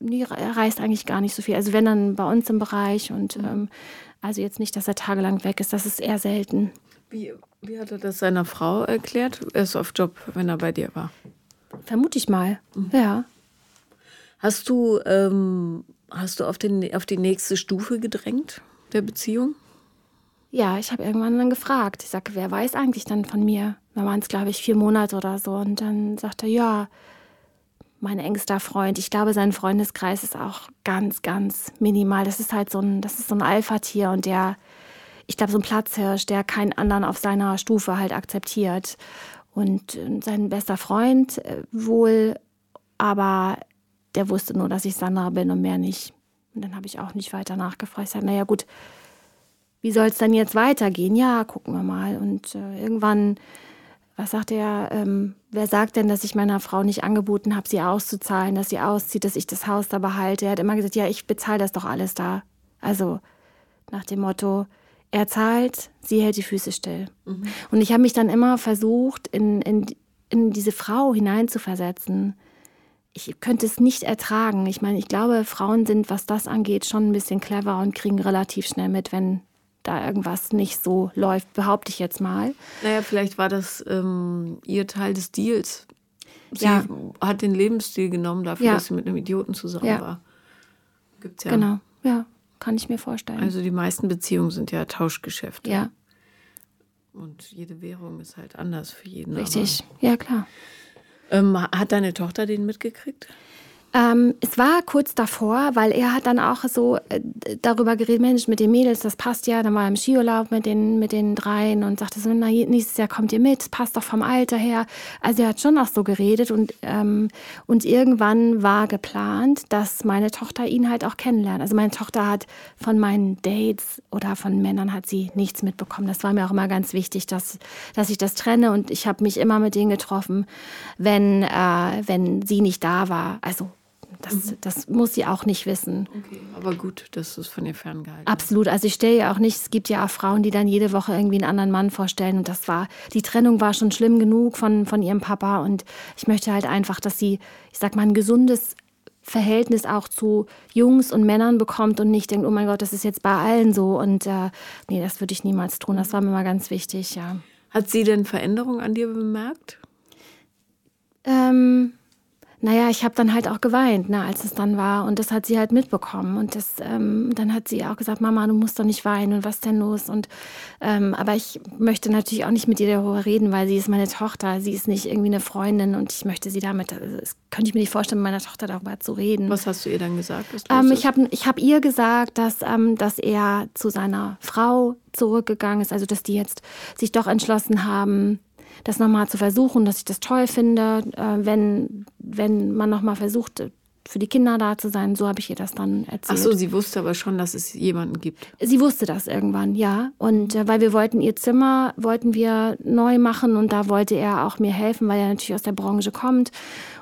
nee, er reist eigentlich gar nicht so viel. Also wenn dann bei uns im Bereich und ähm, also jetzt nicht, dass er tagelang weg ist, das ist eher selten. Wie, wie hat er das seiner Frau erklärt? Er ist auf Job, wenn er bei dir war. Vermute ich mal, mhm. ja. Hast du, ähm, hast du auf, den, auf die nächste Stufe gedrängt der Beziehung? Ja, ich habe irgendwann dann gefragt. Ich sage, wer weiß eigentlich dann von mir? Da waren es, glaube ich, vier Monate oder so. Und dann sagte er, ja, mein engster Freund. Ich glaube, sein Freundeskreis ist auch ganz, ganz minimal. Das ist halt so ein, das ist so ein Alpha-Tier und der, ich glaube, so ein Platzhirsch, der keinen anderen auf seiner Stufe halt akzeptiert. Und sein bester Freund äh, wohl, aber der wusste nur, dass ich Sandra bin und mehr nicht. Und dann habe ich auch nicht weiter nachgefragt. Ich sage, naja gut, wie soll es dann jetzt weitergehen? Ja, gucken wir mal. Und äh, irgendwann, was sagt er, ähm, wer sagt denn, dass ich meiner Frau nicht angeboten habe, sie auszuzahlen, dass sie auszieht, dass ich das Haus da behalte? Er hat immer gesagt, ja, ich bezahle das doch alles da. Also nach dem Motto, er zahlt, sie hält die Füße still. Mhm. Und ich habe mich dann immer versucht, in, in, in diese Frau hineinzuversetzen. Ich könnte es nicht ertragen. Ich meine, ich glaube, Frauen sind, was das angeht, schon ein bisschen clever und kriegen relativ schnell mit, wenn da irgendwas nicht so läuft, behaupte ich jetzt mal. Naja, vielleicht war das ähm, ihr Teil des Deals. Sie ja. hat den Lebensstil genommen dafür, ja. dass sie mit einem Idioten zusammen ja. war. Gibt's ja. Genau, ja. Kann ich mir vorstellen. Also die meisten Beziehungen sind ja Tauschgeschäfte. Ja. Und jede Währung ist halt anders für jeden. Richtig, ja klar. Ähm, hat deine Tochter den mitgekriegt? Ähm, es war kurz davor, weil er hat dann auch so äh, darüber geredet, Mensch, mit den Mädels, das passt ja. Dann war er im Skiurlaub mit den, mit den dreien und sagte so, na, nächstes Jahr kommt ihr mit, passt doch vom Alter her. Also er hat schon auch so geredet und, ähm, und irgendwann war geplant, dass meine Tochter ihn halt auch kennenlernt. Also meine Tochter hat von meinen Dates oder von Männern hat sie nichts mitbekommen. Das war mir auch immer ganz wichtig, dass, dass ich das trenne und ich habe mich immer mit denen getroffen, wenn, äh, wenn sie nicht da war. Also das, mhm. das muss sie auch nicht wissen. Okay, aber gut, das ist von ihr ferngehalten. Absolut. Also ich stelle ja auch nicht, es gibt ja auch Frauen, die dann jede Woche irgendwie einen anderen Mann vorstellen. Und das war, die Trennung war schon schlimm genug von, von ihrem Papa. Und ich möchte halt einfach, dass sie, ich sag mal, ein gesundes Verhältnis auch zu Jungs und Männern bekommt und nicht denkt, oh mein Gott, das ist jetzt bei allen so. Und äh, nee, das würde ich niemals tun. Das war mir mal ganz wichtig, ja. Hat sie denn Veränderungen an dir bemerkt? Ähm, naja, ich habe dann halt auch geweint, ne, als es dann war. Und das hat sie halt mitbekommen. Und das, ähm, dann hat sie auch gesagt, Mama, du musst doch nicht weinen und was denn los? Und ähm, aber ich möchte natürlich auch nicht mit ihr darüber reden, weil sie ist meine Tochter. Sie ist nicht irgendwie eine Freundin und ich möchte sie damit, also das könnte ich mir nicht vorstellen, mit meiner Tochter darüber zu reden. Was hast du ihr dann gesagt? Ähm, ich habe ich hab ihr gesagt, dass, ähm, dass er zu seiner Frau zurückgegangen ist, also dass die jetzt sich doch entschlossen haben, das nochmal zu versuchen, dass ich das toll finde, äh, wenn, wenn man nochmal versucht, für die Kinder da zu sein. So habe ich ihr das dann erzählt. Ach so, sie wusste aber schon, dass es jemanden gibt. Sie wusste das irgendwann, ja. Und äh, weil wir wollten ihr Zimmer, wollten wir neu machen und da wollte er auch mir helfen, weil er natürlich aus der Branche kommt.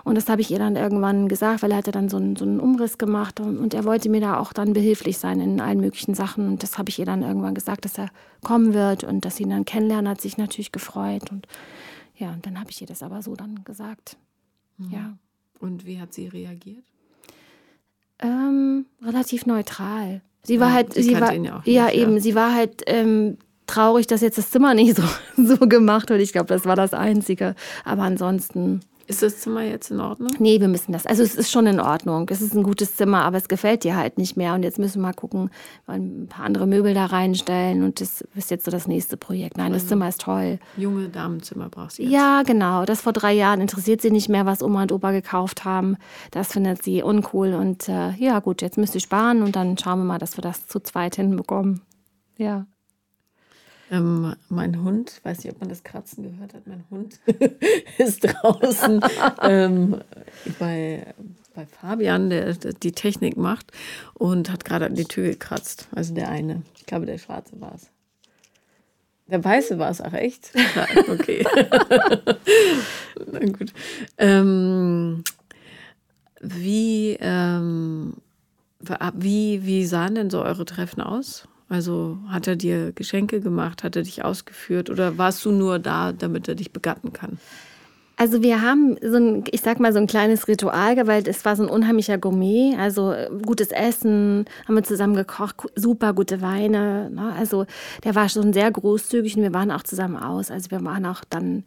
Und das habe ich ihr dann irgendwann gesagt, weil er hatte dann so einen, so einen Umriss gemacht und, und er wollte mir da auch dann behilflich sein in allen möglichen Sachen. Und das habe ich ihr dann irgendwann gesagt, dass er kommen wird und dass sie ihn dann kennenlernen, hat sich natürlich gefreut. Und ja, und dann habe ich ihr das aber so dann gesagt. Mhm. Ja. Und wie hat sie reagiert? Ähm, relativ neutral. Sie war ja, halt, sie war, ja, nicht, ja, eben, sie war halt ähm, traurig, dass jetzt das Zimmer nicht so, so gemacht wird. Ich glaube, das war das Einzige. Aber ansonsten. Ist das Zimmer jetzt in Ordnung? Nee, wir müssen das. Also es ist schon in Ordnung. Es ist ein gutes Zimmer, aber es gefällt dir halt nicht mehr. Und jetzt müssen wir mal gucken, ein paar andere Möbel da reinstellen. Und das ist jetzt so das nächste Projekt. Nein, das also Zimmer ist toll. Junge Damenzimmer brauchst du jetzt. Ja, genau. Das vor drei Jahren interessiert sie nicht mehr, was Oma und Opa gekauft haben. Das findet sie uncool. Und äh, ja, gut, jetzt müsst ihr sparen und dann schauen wir mal, dass wir das zu zweit hinbekommen. Ja. Ähm, mein Hund, weiß nicht, ob man das Kratzen gehört hat, mein Hund ist draußen ähm, bei, bei Fabian, der, der, die Technik macht, und hat gerade an die Tür gekratzt. Also der eine. Ich glaube, der Schwarze war es. Der Weiße war es, ach echt? Okay. Na gut. Ähm, wie, ähm, wie, wie sahen denn so eure Treffen aus? Also hat er dir Geschenke gemacht, hat er dich ausgeführt oder warst du nur da, damit er dich begatten kann? Also wir haben so ein, ich sag mal, so ein kleines Ritual, weil es war so ein unheimlicher Gourmet. Also äh, gutes Essen, haben wir zusammen gekocht, super gute Weine. Ne? Also der war schon sehr großzügig und wir waren auch zusammen aus. Also wir waren auch dann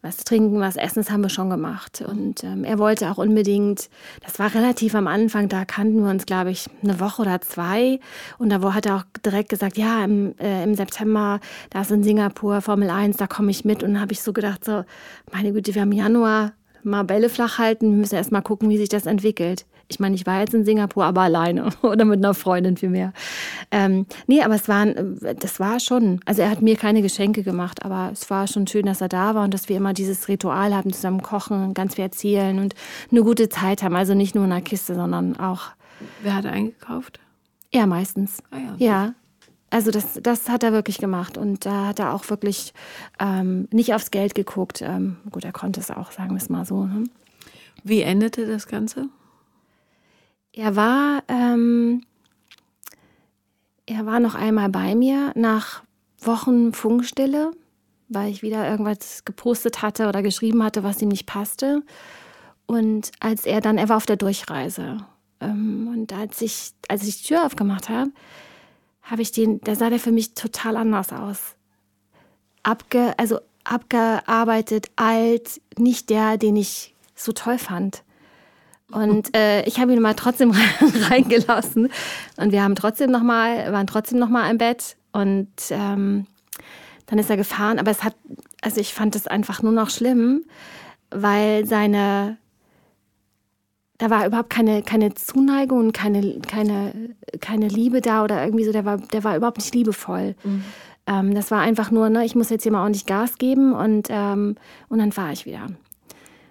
was trinken, was essen, das haben wir schon gemacht. Und ähm, er wollte auch unbedingt, das war relativ am Anfang, da kannten wir uns, glaube ich, eine Woche oder zwei. Und da hat er auch direkt gesagt, ja, im, äh, im September, da ist in Singapur Formel 1, da komme ich mit. Und dann habe ich so gedacht, so, meine Güte, wir haben Januar, mal Bälle flach halten, wir müssen erst mal gucken, wie sich das entwickelt. Ich meine, ich war jetzt in Singapur, aber alleine oder mit einer Freundin vielmehr. Ähm, nee, aber es waren, das war schon, also er hat mir keine Geschenke gemacht, aber es war schon schön, dass er da war und dass wir immer dieses Ritual haben, zusammen kochen, ganz viel erzählen und eine gute Zeit haben. Also nicht nur in der Kiste, sondern auch. Wer hat eingekauft? Er meistens. Ah, ja. ja. Also das, das hat er wirklich gemacht und da hat er auch wirklich ähm, nicht aufs Geld geguckt. Ähm, gut, er konnte es auch, sagen wir es mal so. Ne? Wie endete das Ganze? Er war, ähm, er war noch einmal bei mir nach Wochen Funkstille, weil ich wieder irgendwas gepostet hatte oder geschrieben hatte, was ihm nicht passte. Und als er dann, er war auf der Durchreise. Ähm, und als ich, als ich die Tür aufgemacht habe, habe ich den, da sah der für mich total anders aus. Abge, also abgearbeitet, alt, nicht der, den ich so toll fand. Und äh, ich habe ihn mal trotzdem reingelassen. Und wir haben trotzdem noch mal, waren trotzdem noch mal im Bett. Und ähm, dann ist er gefahren. Aber es hat, also ich fand es einfach nur noch schlimm, weil seine, da war überhaupt keine, keine Zuneigung und keine, keine, keine Liebe da oder irgendwie so. Der war, der war überhaupt nicht liebevoll. Mhm. Ähm, das war einfach nur, ne, ich muss jetzt hier mal ordentlich Gas geben und, ähm, und dann fahre ich wieder.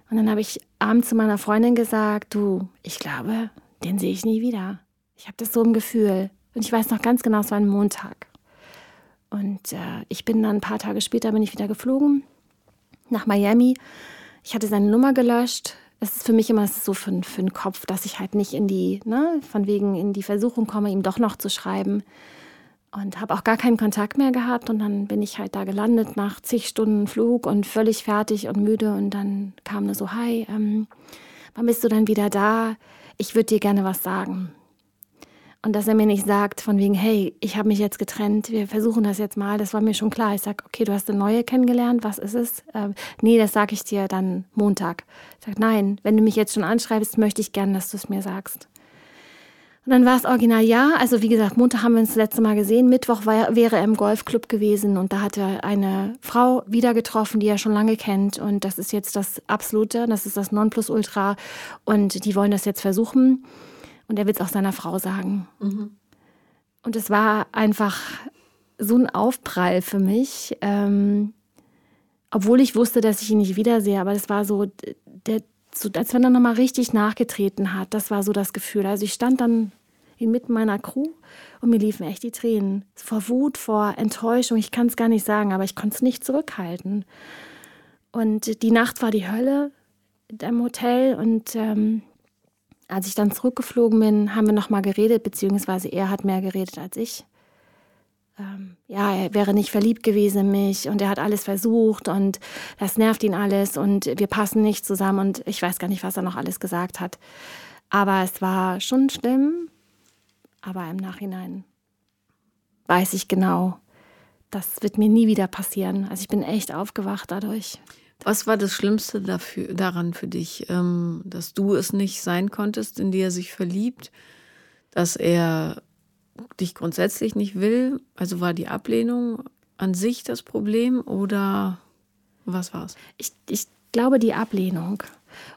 Und dann habe ich abends zu meiner Freundin gesagt, du, ich glaube, den sehe ich nie wieder. Ich habe das so im Gefühl. Und ich weiß noch ganz genau, es war ein Montag. Und äh, ich bin dann ein paar Tage später bin ich wieder geflogen nach Miami. Ich hatte seine Nummer gelöscht. Das ist für mich immer so für, für den Kopf, dass ich halt nicht in die, ne, von wegen in die Versuchung komme, ihm doch noch zu schreiben und habe auch gar keinen Kontakt mehr gehabt. Und dann bin ich halt da gelandet nach zig Stunden Flug und völlig fertig und müde. Und dann kam nur so, hi, ähm, wann bist du dann wieder da? Ich würde dir gerne was sagen. Und dass er mir nicht sagt, von wegen, hey, ich habe mich jetzt getrennt, wir versuchen das jetzt mal, das war mir schon klar. Ich sage, okay, du hast eine neue kennengelernt, was ist es? Äh, nee, das sage ich dir dann Montag. Ich sage, nein, wenn du mich jetzt schon anschreibst, möchte ich gerne, dass du es mir sagst. Und dann war es original ja. Also wie gesagt, Montag haben wir uns das letzte Mal gesehen. Mittwoch war, wäre er im Golfclub gewesen und da hat er eine Frau wieder getroffen, die er schon lange kennt. Und das ist jetzt das Absolute, das ist das Nonplusultra. Und die wollen das jetzt versuchen. Und er will es auch seiner Frau sagen. Mhm. Und es war einfach so ein Aufprall für mich. Ähm, obwohl ich wusste, dass ich ihn nicht wiedersehe, aber es war so, der, so, als wenn er nochmal richtig nachgetreten hat. Das war so das Gefühl. Also ich stand dann inmitten meiner Crew und mir liefen echt die Tränen. Vor Wut, vor Enttäuschung, ich kann es gar nicht sagen, aber ich konnte es nicht zurückhalten. Und die Nacht war die Hölle im Hotel und ähm, als ich dann zurückgeflogen bin, haben wir nochmal geredet, beziehungsweise er hat mehr geredet als ich ähm, ja, er wäre nicht verliebt gewesen in mich und er hat alles versucht und das nervt ihn alles und wir passen nicht zusammen und ich weiß gar nicht, was er noch alles gesagt hat. Aber es war schon schlimm. Aber im Nachhinein weiß ich genau, das wird mir nie wieder passieren. Also ich bin echt aufgewacht dadurch. Was war das Schlimmste dafür, daran für dich, ähm, dass du es nicht sein konntest, in die er sich verliebt, dass er dich grundsätzlich nicht will? Also war die Ablehnung an sich das Problem oder was war es? Ich, ich glaube, die Ablehnung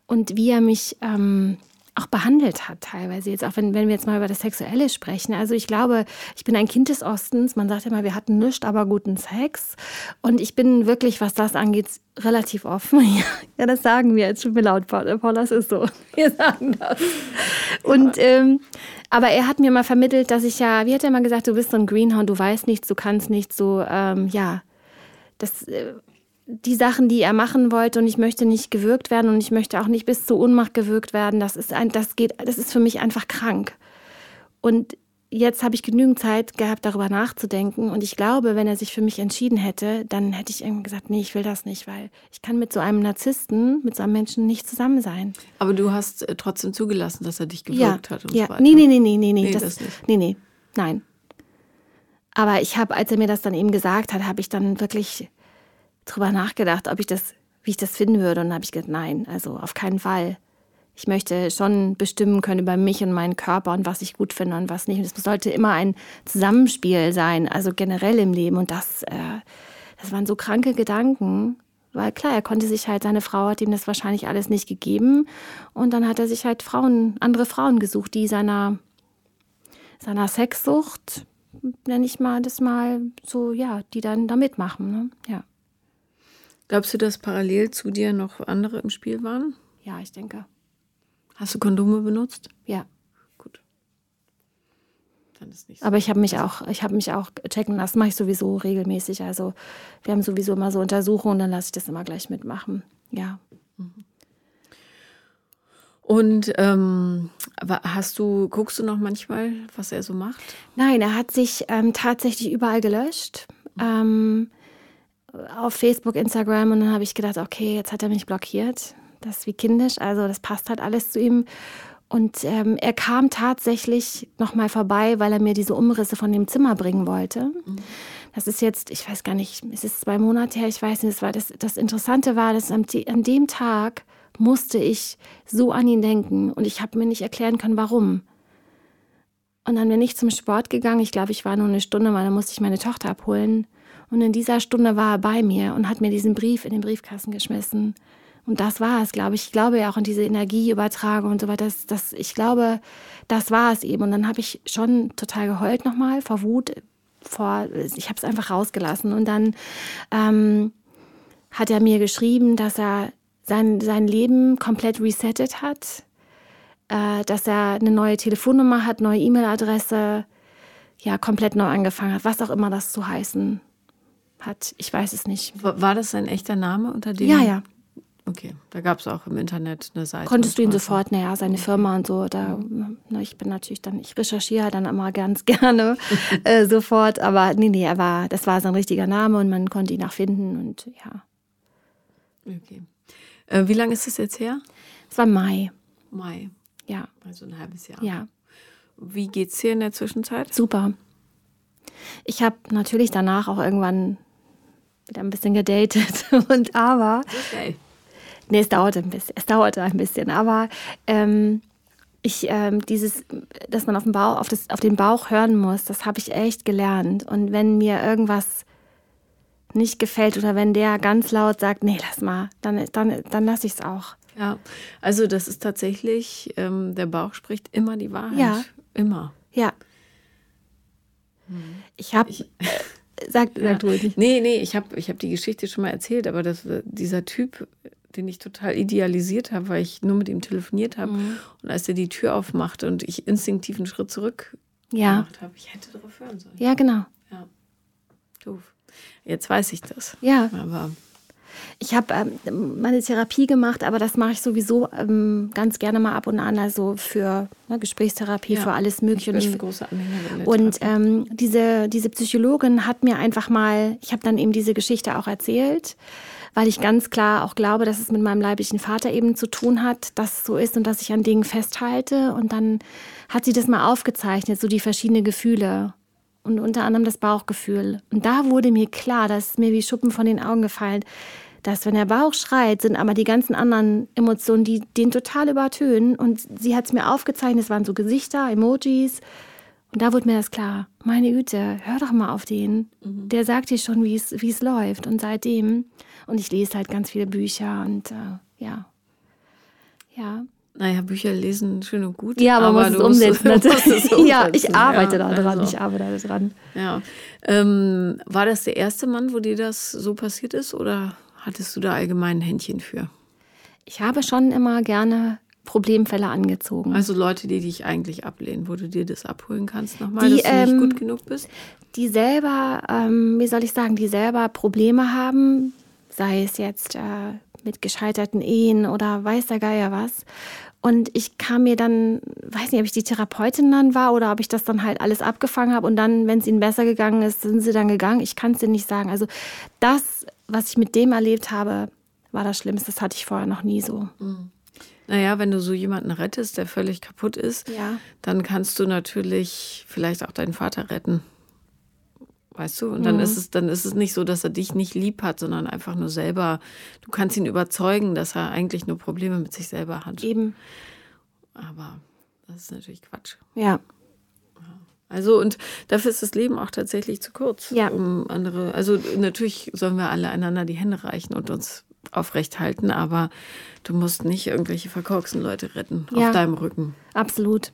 und wie er mich ähm, auch behandelt hat teilweise. Jetzt auch wenn, wenn wir jetzt mal über das Sexuelle sprechen. Also ich glaube, ich bin ein Kind des Ostens. Man sagt immer, wir hatten nichts, aber guten Sex. Und ich bin wirklich, was das angeht, relativ offen. Ja, das sagen wir. Jetzt tut mir laut, Paul. Das ist so. Wir sagen das. Und ähm, aber er hat mir mal vermittelt, dass ich ja, wie hat er mal gesagt, du bist so ein Greenhound, du weißt nichts, du kannst nichts, so ähm, ja. Das äh, die Sachen, die er machen wollte und ich möchte nicht gewürgt werden und ich möchte auch nicht bis zur Ohnmacht gewürgt werden. Das ist ein, das geht, das ist für mich einfach krank. Und jetzt habe ich genügend Zeit gehabt, darüber nachzudenken. Und ich glaube, wenn er sich für mich entschieden hätte, dann hätte ich irgendwie gesagt, nee, ich will das nicht, weil ich kann mit so einem Narzissten, mit so einem Menschen nicht zusammen sein. Aber du hast äh, trotzdem zugelassen, dass er dich gewürgt ja, hat und ja. so weiter. Nee, nee, nee, nee, nee, Nee, das, das nicht. nee, nee, nein. Aber ich habe, als er mir das dann eben gesagt hat, habe ich dann wirklich drüber nachgedacht, ob ich das, wie ich das finden würde. Und dann habe ich gesagt, nein, also auf keinen Fall. Ich möchte schon bestimmen können über mich und meinen Körper und was ich gut finde und was nicht. Und es sollte immer ein Zusammenspiel sein, also generell im Leben. Und das, äh, das waren so kranke Gedanken. Weil klar, er konnte sich halt, seine Frau hat ihm das wahrscheinlich alles nicht gegeben. Und dann hat er sich halt Frauen, andere Frauen gesucht, die seiner, seiner Sexsucht, nenne ich mal das mal so, ja, die dann da mitmachen. Ne? Ja. Glaubst du, dass parallel zu dir noch andere im Spiel waren? ja, ich denke. Hast du Kondome benutzt? Ja. Gut. Dann ist nicht so. Aber ich habe mich auch, ich habe mich auch checken lassen, mache ich sowieso regelmäßig. Also wir haben sowieso immer so Untersuchungen, dann lasse ich das immer gleich mitmachen. Ja. Und ähm, hast du, guckst du noch manchmal, was er so macht? Nein, er hat sich ähm, tatsächlich überall gelöscht. Ähm, auf Facebook, Instagram und dann habe ich gedacht, okay, jetzt hat er mich blockiert. Das ist wie kindisch, also das passt halt alles zu ihm. Und ähm, er kam tatsächlich nochmal vorbei, weil er mir diese Umrisse von dem Zimmer bringen wollte. Das ist jetzt, ich weiß gar nicht, es ist zwei Monate her, ich weiß nicht, das, war das, das Interessante war, dass am, an dem Tag musste ich so an ihn denken und ich habe mir nicht erklären können, warum. Und dann bin ich zum Sport gegangen. Ich glaube, ich war nur eine Stunde, weil dann musste ich meine Tochter abholen. Und in dieser Stunde war er bei mir und hat mir diesen Brief in den Briefkasten geschmissen. Und das war es, glaube ich. Ich glaube ja auch an diese Energieübertragung und so weiter. Das, das, ich glaube, das war es eben. Und dann habe ich schon total geheult nochmal vor Wut. Vor, ich habe es einfach rausgelassen. Und dann ähm, hat er mir geschrieben, dass er sein, sein Leben komplett resettet hat, äh, dass er eine neue Telefonnummer hat, neue E-Mail-Adresse, ja, komplett neu angefangen hat, was auch immer das zu heißen hat. Ich weiß es nicht. War das sein echter Name unter dem? Ja, ja. Okay, da gab es auch im Internet eine Seite. Konntest du ihn sofort, naja, seine Firma und so, da, na, ich bin natürlich dann, ich recherchiere dann immer ganz gerne äh, sofort, aber nee, nee, er war, das war sein richtiger Name und man konnte ihn auch finden und ja. Okay. Äh, wie lange ist das jetzt her? Es war Mai, Mai, ja, also ein halbes Jahr. ja, Wie geht's dir in der Zwischenzeit? super. Ich habe natürlich danach auch irgendwann wieder ein bisschen gedatet und aber Okay. Nee, es dauerte ein bisschen. Es dauerte ein bisschen. Aber ähm, ich, ähm, dieses, dass man auf den, Bauch, auf, das, auf den Bauch hören muss, das habe ich echt gelernt. Und wenn mir irgendwas nicht gefällt oder wenn der ganz laut sagt, nee, lass mal, dann, dann, dann lasse ich es auch. Ja, also das ist tatsächlich, ähm, der Bauch spricht immer die Wahrheit. Ja. Immer. Ja. Ich habe. Sag, sag du nicht. Nee, nee, ich habe ich hab die Geschichte schon mal erzählt, aber das, dieser Typ, den ich total idealisiert habe, weil ich nur mit ihm telefoniert habe und als er die Tür aufmachte und ich instinktiv einen Schritt zurück Ja. gemacht habe, ich hätte darauf hören sollen. Ja, genau. Ja. Doof. Jetzt weiß ich das. Ja. Aber Ich habe ähm, meine Therapie gemacht, aber das mache ich sowieso ähm, ganz gerne mal ab und an, also für ne, Gesprächstherapie, ja. für alles Mögliche. Ich bin große Anhängerin. Und ähm, diese, diese Psychologin hat mir einfach mal, ich habe dann eben diese Geschichte auch erzählt, weil ich ganz klar auch glaube, dass es mit meinem leiblichen Vater eben zu tun hat, dass es so ist und dass ich an Dingen festhalte. Und dann hat sie das mal aufgezeichnet, so die verschiedenen Gefühle und unter anderem das Bauchgefühl. Und da wurde mir klar, das ist mir wie Schuppen von den Augen gefallen, dass wenn der Bauch schreit, sind aber die ganzen anderen Emotionen, die den total übertönen. Und sie hat es mir aufgezeichnet, es waren so Gesichter, Emojis. Und da wurde mir das klar. Meine Güte, hör doch mal auf den. Mhm. Der sagt dir schon, wie es läuft. Und seitdem, und ich lese halt ganz viele Bücher und äh, ja. Ja. Naja, Bücher lesen schön und gut. Ja, aber, man muss es umsetzen. Musst, musst es umsetzen. ja, ich arbeite ja, daran. Also. Ich arbeite da dran. Ja. Ähm, war das der erste Mann, wo dir das so passiert ist? Oder hattest du da allgemein ein Händchen für? Ich habe schon immer gerne Problemfälle angezogen. Also Leute, die dich eigentlich ablehnen, wo du dir das abholen kannst nochmal, die, dass du nicht ähm, gut genug bist? Die selber, ähm, wie soll ich sagen, die selber Probleme haben, sei es jetzt äh, mit gescheiterten Ehen oder weiß der Geier was. Und ich kam mir dann, weiß nicht, ob ich die Therapeutin dann war oder ob ich das dann halt alles abgefangen habe und dann, wenn es ihnen besser gegangen ist, sind sie dann gegangen. Ich kann es dir nicht sagen. Also das, was ich mit dem erlebt habe, war das Schlimmste. Das hatte ich vorher noch nie so. Mhm. Naja, wenn du so jemanden rettest, der völlig kaputt ist, ja. dann kannst du natürlich vielleicht auch deinen Vater retten. Weißt du? Und dann mhm. ist es, dann ist es nicht so, dass er dich nicht lieb hat, sondern einfach nur selber, du kannst ihn überzeugen, dass er eigentlich nur Probleme mit sich selber hat. Eben. Aber das ist natürlich Quatsch. Ja. Also und dafür ist das Leben auch tatsächlich zu kurz, ja. um andere. Also natürlich sollen wir alle einander die Hände reichen und uns aufrecht halten, aber du musst nicht irgendwelche verkorksten Leute retten ja. auf deinem Rücken. Absolut.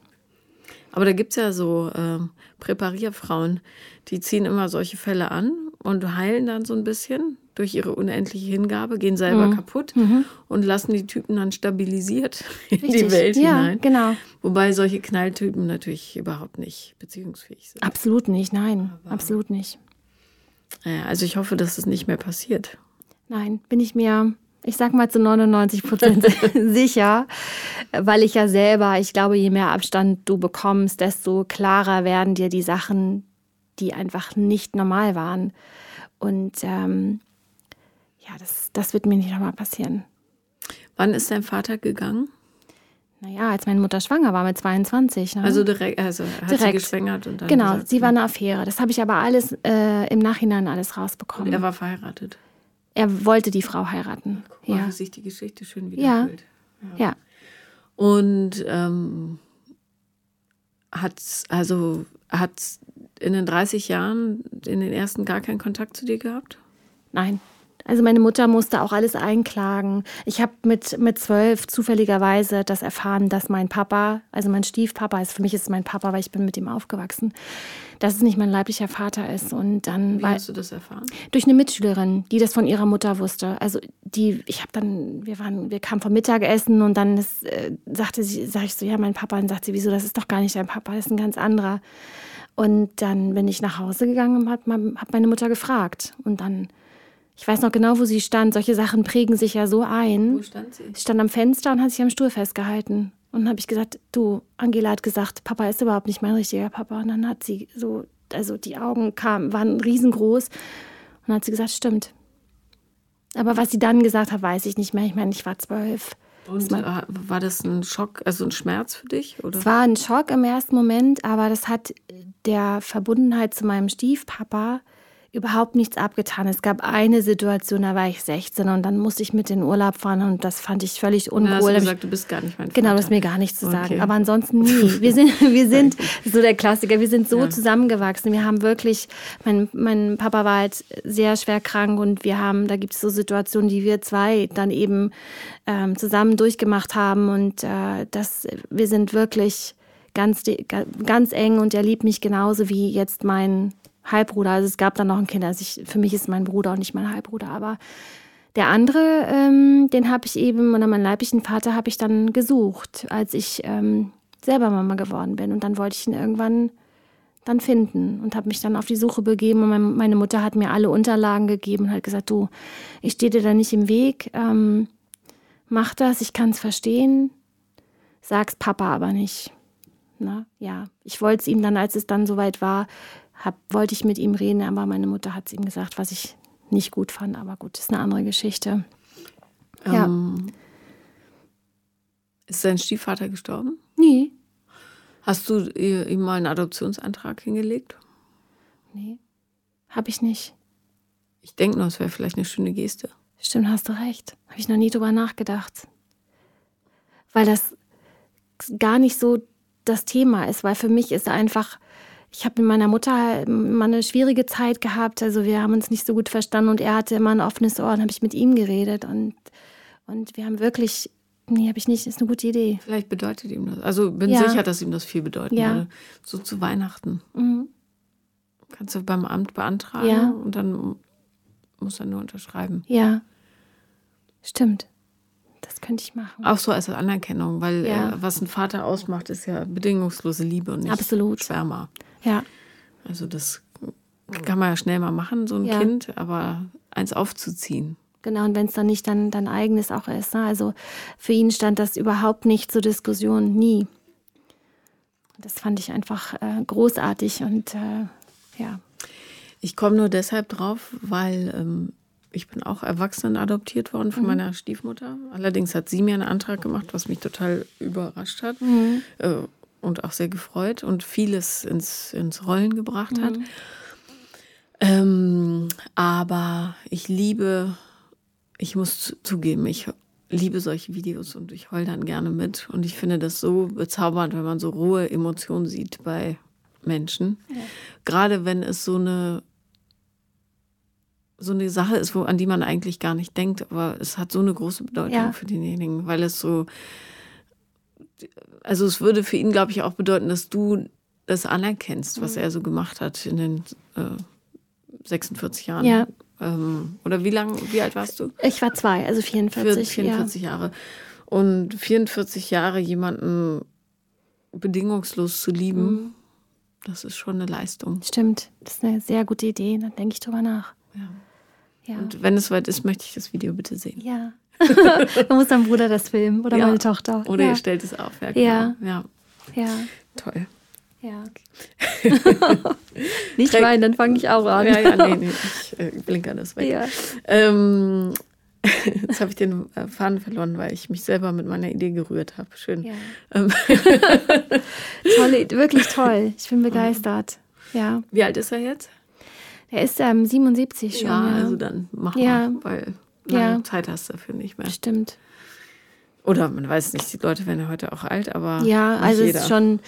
Aber da gibt es ja so äh, Präparierfrauen, die ziehen immer solche Fälle an und heilen dann so ein bisschen durch ihre unendliche Hingabe, gehen selber mhm. kaputt mhm. und lassen die Typen dann stabilisiert in Richtig. die Welt ja, hinein. Genau. Wobei solche Knalltypen natürlich überhaupt nicht beziehungsfähig sind. Absolut nicht, nein, Aber, absolut nicht. Also ich hoffe, dass es nicht mehr passiert. Nein, bin ich mir ich sag mal zu 99 Prozent sicher, weil ich ja selber, ich glaube, je mehr Abstand du bekommst, desto klarer werden dir die Sachen, die einfach nicht normal waren. Und ähm, ja, das, das wird mir nicht nochmal passieren. Wann ist dein Vater gegangen? Naja, als meine Mutter schwanger war mit 22. Ne? Also direkt, also hat direkt. sie geschwängert und dann. Genau, gesagt, sie war eine Affäre. Das habe ich aber alles äh, im Nachhinein alles rausbekommen. Und er war verheiratet. Er wollte die Frau heiraten. Guck mal, ja. wie sich die Geschichte schön wiederholt. Ja. ja. Und ähm, hat also hat in den 30 Jahren in den ersten gar keinen Kontakt zu dir gehabt? Nein. Also meine Mutter musste auch alles einklagen. Ich habe mit, mit zwölf zufälligerweise das erfahren, dass mein Papa, also mein Stiefpapa, also für mich ist es mein Papa, weil ich bin mit ihm aufgewachsen, dass es nicht mein leiblicher Vater ist. Und dann Wie war, hast du das erfahren? Durch eine Mitschülerin, die das von ihrer Mutter wusste. Also die, ich habe dann, wir waren, wir kamen vom Mittagessen und dann ist, äh, sagte sie, sag ich so, ja, mein Papa, und sagt sie, wieso, das ist doch gar nicht dein Papa, das ist ein ganz anderer. Und dann bin ich nach Hause gegangen und habe hab meine Mutter gefragt. Und dann ich weiß noch genau, wo sie stand. Solche Sachen prägen sich ja so ein. Wo stand sie? Sie stand am Fenster und hat sich am Stuhl festgehalten. Und dann habe ich gesagt, du, Angela hat gesagt, Papa ist überhaupt nicht mein richtiger Papa. Und dann hat sie so, also die Augen kamen, waren riesengroß. Und dann hat sie gesagt, stimmt. Aber was sie dann gesagt hat, weiß ich nicht mehr. Ich meine, ich war zwölf. Und war, war das ein Schock, also ein Schmerz für dich? Oder? Es war ein Schock im ersten Moment, aber das hat der Verbundenheit zu meinem Stiefpapa überhaupt nichts abgetan. Es gab eine Situation, da war ich 16 und dann musste ich mit in den Urlaub fahren und das fand ich völlig uncool. Dann hast du gesagt, du bist gar nicht mein Vater. Genau, das ist mir gar nichts zu sagen. Okay. Aber ansonsten nie. Wir sind, wir sind so der Klassiker, wir sind so ja. zusammengewachsen. Wir haben wirklich, mein, mein Papa war halt sehr schwer krank und wir haben, da gibt es so Situationen, die wir zwei dann eben ähm, zusammen durchgemacht haben und äh, das, wir sind wirklich ganz, ganz eng und er liebt mich genauso wie jetzt mein Halbbruder. Also es gab dann noch ein Kind. Also ich, für mich ist mein Bruder und nicht mein Halbbruder. Aber der andere, ähm, den habe ich eben, oder meinen leiblichen Vater habe ich dann gesucht, als ich ähm, selber Mama geworden bin. Und dann wollte ich ihn irgendwann dann finden und habe mich dann auf die Suche begeben und meine Mutter hat mir alle Unterlagen gegeben und hat gesagt, du, ich stehe dir da nicht im Weg, ähm, mach das, ich kann es verstehen, sag's Papa aber nicht. Na, ja, ich wollte es ihm dann, als es dann soweit war, hab, wollte ich mit ihm reden, aber meine Mutter hat es ihm gesagt, was ich nicht gut fand, aber gut, ist eine andere Geschichte. Ja. Ähm, ist dein Stiefvater gestorben? Nie. Hast du ihm mal einen Adoptionsantrag hingelegt? Nee, habe ich nicht. Ich denke nur, es wäre vielleicht eine schöne Geste. Stimmt, hast du recht. Habe ich noch nie drüber nachgedacht. Weil das gar nicht so das Thema ist, weil für mich ist einfach, ich habe mit meiner Mutter immer eine schwierige Zeit gehabt. Also wir haben uns nicht so gut verstanden und er hatte immer ein offenes Ohr und habe ich mit ihm geredet und, und wir haben wirklich Nee, habe ich nicht. Ist eine gute Idee. Vielleicht bedeutet ihm das. Also bin ja. sicher, dass ihm das viel bedeutet ja. würde. So zu Weihnachten. Mhm. Kannst du beim Amt beantragen ja. und dann muss er nur unterschreiben. Ja. Stimmt. Das könnte ich machen. Auch so als Anerkennung, weil ja. äh, was ein Vater ausmacht, ist ja bedingungslose Liebe und nicht Absolut. Schwärmer. Ja. Also das kann man ja schnell mal machen, so ein Kind, aber eins aufzuziehen. Genau, und wenn es dann nicht dann dein eigenes auch ist. Ne? Also für ihn stand das überhaupt nicht zur Diskussion, nie. Das fand ich einfach äh, großartig und äh, ja. Ich komme nur deshalb drauf, weil ähm, ich bin auch erwachsen adoptiert worden von mhm. meiner Stiefmutter. Allerdings hat sie mir einen Antrag gemacht, was mich total überrascht hat mhm. äh, und auch sehr gefreut und vieles ins, ins Rollen gebracht mhm. hat. Ähm, aber ich liebe ich muss zugeben, ich liebe solche Videos und ich heul dann gerne mit. Und ich finde das so bezaubernd, wenn man so rohe Emotionen sieht bei Menschen. Ja. Gerade wenn es so eine so eine Sache ist, wo, an die man eigentlich gar nicht denkt, aber es hat so eine große Bedeutung ja. für denjenigen, weil es so, also es würde für ihn, glaube ich, auch bedeuten, dass du das anerkennst, was mhm. er so gemacht hat in den äh, 46 Jahren. Ja. Ähm, oder wie lang, wie alt warst du? Ich war zwei, also 44. 44 ja. Jahre. Und 44 Jahre jemanden bedingungslos zu lieben, mhm. das ist schon eine Leistung. Stimmt, das ist eine sehr gute Idee, dann denke ich drüber nach. Ja. ja. Und wenn es weit ist, möchte ich das Video bitte sehen. Ja. dann muss dein Bruder das filmen oder ja. meine Tochter. Oder ja. ihr stellt es auf. Ja. Ja. ja. ja. Toll. Ja. Nicht weinen, dann fange ich auch an. Ja, ja, nee, nee, ich äh, blinker das weg. Ja. Ähm, jetzt habe ich den äh, Faden verloren, weil ich mich selber mit meiner Idee gerührt habe. Schön. Ja. Ähm. toll, wirklich toll. Ich bin begeistert. Ja. Wie alt ist er jetzt? Er ist ähm, 77 schon. Ja, ja. also dann mach ja. mal, weil lange Zeit hast du dafür nicht mehr. Stimmt. Oder man weiß nicht, die Leute werden ja heute auch alt, aber. Ja, also es ist schon,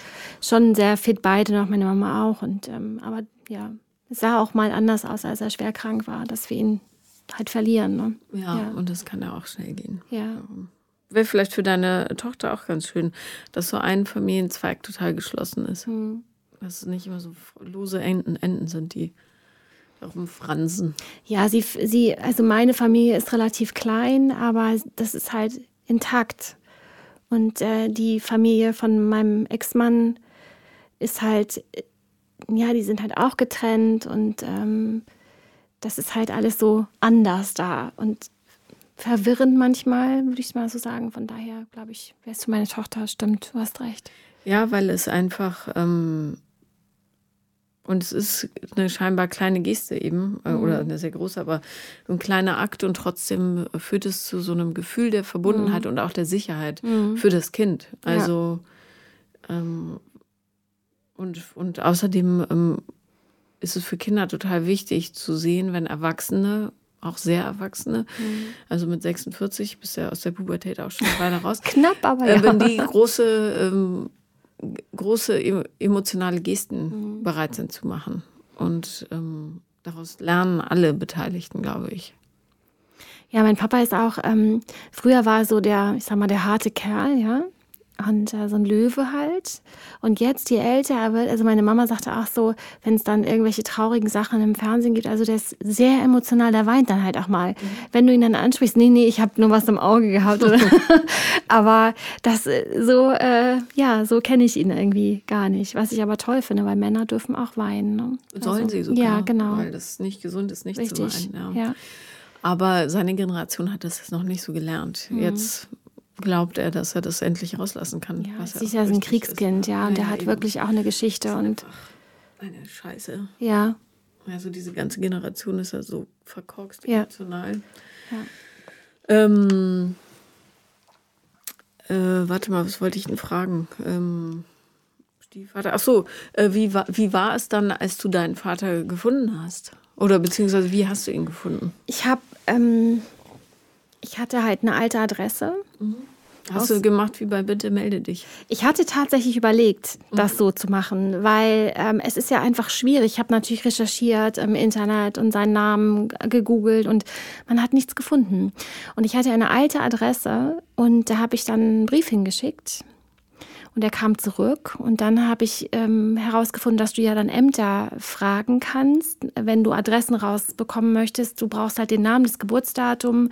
schon sehr fit beide, noch meine Mama auch. Und, ähm, aber ja, es sah auch mal anders aus, als er schwer krank war, dass wir ihn halt verlieren. Ne? Ja, ja, und das kann ja auch schnell gehen. Ja. Wäre vielleicht für deine Tochter auch ganz schön, dass so ein Familienzweig total geschlossen ist. Hm. Dass es nicht immer so lose Enden, Enden sind, die darum fransen. Ja, sie, sie, also meine Familie ist relativ klein, aber das ist halt intakt. Und äh, die Familie von meinem Ex-Mann ist halt, ja, die sind halt auch getrennt und ähm, das ist halt alles so anders da und verwirrend manchmal, würde ich mal so sagen. Von daher glaube ich, wärst du meine Tochter, stimmt, du hast recht. Ja, weil es einfach ähm, und es ist eine scheinbar kleine Geste eben, äh, mhm. oder eine sehr große, aber ein kleiner Akt und trotzdem führt es zu so einem Gefühl der Verbundenheit mhm. und auch der Sicherheit mhm. für das Kind. Also ja. ähm, und, und außerdem ähm, ist es für Kinder total wichtig zu sehen, wenn Erwachsene auch sehr Erwachsene, mhm. also mit 46 bist ja aus der Pubertät auch schon eine Weile raus. Knapp, aber äh, ja. wenn die große ähm, große emotionale Gesten mhm. bereit sind zu machen. Und ähm, daraus lernen alle Beteiligten, glaube ich. Ja, mein Papa ist auch, ähm, früher war so der, ich sag mal, der harte Kerl, ja. Und äh, so ein Löwe halt. Und jetzt, je älter er wird, also meine Mama sagte auch so, wenn es dann irgendwelche traurigen Sachen im Fernsehen gibt, also der ist sehr emotional, der weint dann halt auch mal. Mhm. Wenn du ihn dann ansprichst, nee, nee, ich habe nur was im Auge gehabt. aber das äh, so, äh, ja, so kenne ich ihn irgendwie gar nicht. Was ich aber toll finde, weil Männer dürfen auch weinen. Ne? Sollen also, sie sogar. Ja, genau. Weil das nicht gesund ist, nicht Richtig. zu weinen. Ja. ja. Aber seine Generation hat das noch nicht so gelernt. Mhm. Jetzt glaubt er, dass er das endlich rauslassen kann. Ja, was ist ja ein Kriegskind, ist. ja, und ja, der hat eben. wirklich auch eine Geschichte und eine Scheiße. Ja. Also diese ganze Generation ist ja so verkorkst ja. emotional. Ja. Ähm, äh, warte mal, was wollte ich denn fragen? Ähm, Stiefvater. Ach so, äh, wie, war, wie war es dann, als du deinen Vater gefunden hast? Oder beziehungsweise wie hast du ihn gefunden? Ich habe ähm, ich hatte halt eine alte Adresse. Mhm. Hast du gemacht wie bei Bitte melde dich? Ich hatte tatsächlich überlegt, das mhm. so zu machen, weil ähm, es ist ja einfach schwierig. Ich habe natürlich recherchiert im Internet und seinen Namen gegoogelt und man hat nichts gefunden. Und ich hatte eine alte Adresse und da habe ich dann einen Brief hingeschickt und er kam zurück und dann habe ich ähm, herausgefunden, dass du ja dann Ämter fragen kannst, wenn du Adressen rausbekommen möchtest. Du brauchst halt den Namen, das Geburtsdatum.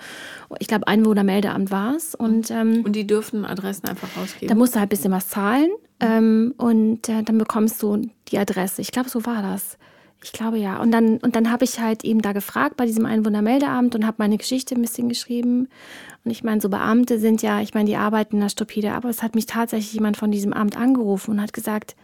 Ich glaube, Einwohnermeldeamt war es. Und, ähm, und die dürfen Adressen einfach rausgeben? Da musst du halt ein bisschen was zahlen ähm, und äh, dann bekommst du die Adresse. Ich glaube, so war das. Ich glaube ja. Und dann, und dann habe ich halt eben da gefragt bei diesem Einwohnermeldeamt und habe meine Geschichte ein bisschen geschrieben. Und ich meine, so Beamte sind ja, ich meine, die arbeiten da stupide, aber es hat mich tatsächlich jemand von diesem Amt angerufen und hat gesagt,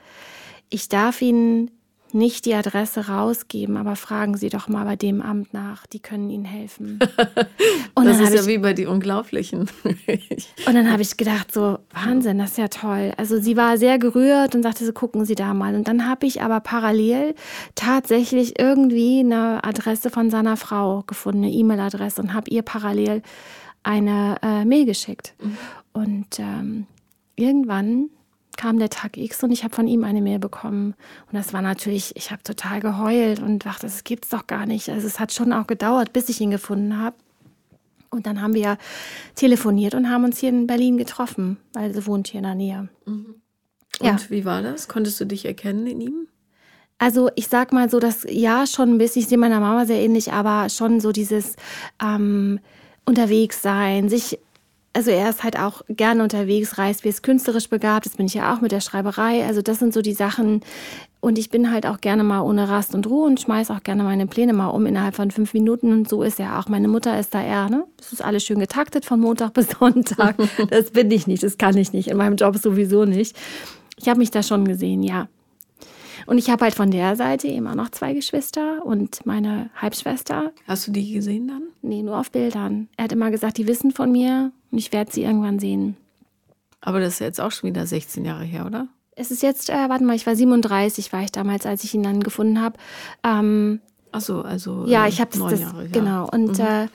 ich darf Ihnen nicht die Adresse rausgeben, aber fragen Sie doch mal bei dem Amt nach, die können Ihnen helfen. Und das ist ja ich, wie bei die Unglaublichen. und dann habe ich gedacht, so Wahnsinn, das ist ja toll. Also sie war sehr gerührt und sagte, so gucken Sie da mal. Und dann habe ich aber parallel tatsächlich irgendwie eine Adresse von seiner Frau gefunden, eine E-Mail-Adresse und habe ihr parallel eine äh, Mail geschickt. Mhm. Und ähm, irgendwann kam der Tag X und ich habe von ihm eine Mail bekommen. Und das war natürlich, ich habe total geheult und dachte, das gibt's doch gar nicht. Also es hat schon auch gedauert, bis ich ihn gefunden habe. Und dann haben wir telefoniert und haben uns hier in Berlin getroffen, weil sie wohnt hier in der Nähe. Mhm. Und ja. wie war das? Konntest du dich erkennen in ihm? Also ich sag mal so, dass ja schon ein bisschen, ich sehe meiner Mama sehr ähnlich, aber schon so dieses ähm, unterwegs sein, sich also er ist halt auch gerne unterwegs, reist, wie es künstlerisch begabt, das bin ich ja auch mit der Schreiberei. Also das sind so die Sachen. Und ich bin halt auch gerne mal ohne Rast und Ruhe und schmeiß auch gerne meine Pläne mal um innerhalb von fünf Minuten. Und so ist er auch. Meine Mutter ist da eher, ne? Das ist alles schön getaktet von Montag bis Sonntag. Das bin ich nicht, das kann ich nicht. In meinem Job sowieso nicht. Ich habe mich da schon gesehen, ja. Und ich habe halt von der Seite immer noch zwei Geschwister und meine Halbschwester. Hast du die gesehen dann? Nee, nur auf Bildern. Er hat immer gesagt, die wissen von mir und ich werde sie irgendwann sehen. Aber das ist jetzt auch schon wieder 16 Jahre her, oder? Es ist jetzt, äh, warte mal, ich war 37, war ich damals, als ich ihn dann gefunden habe. Ähm, Ach so, also ja, ich habe das Jahre, ja. genau und mhm. äh,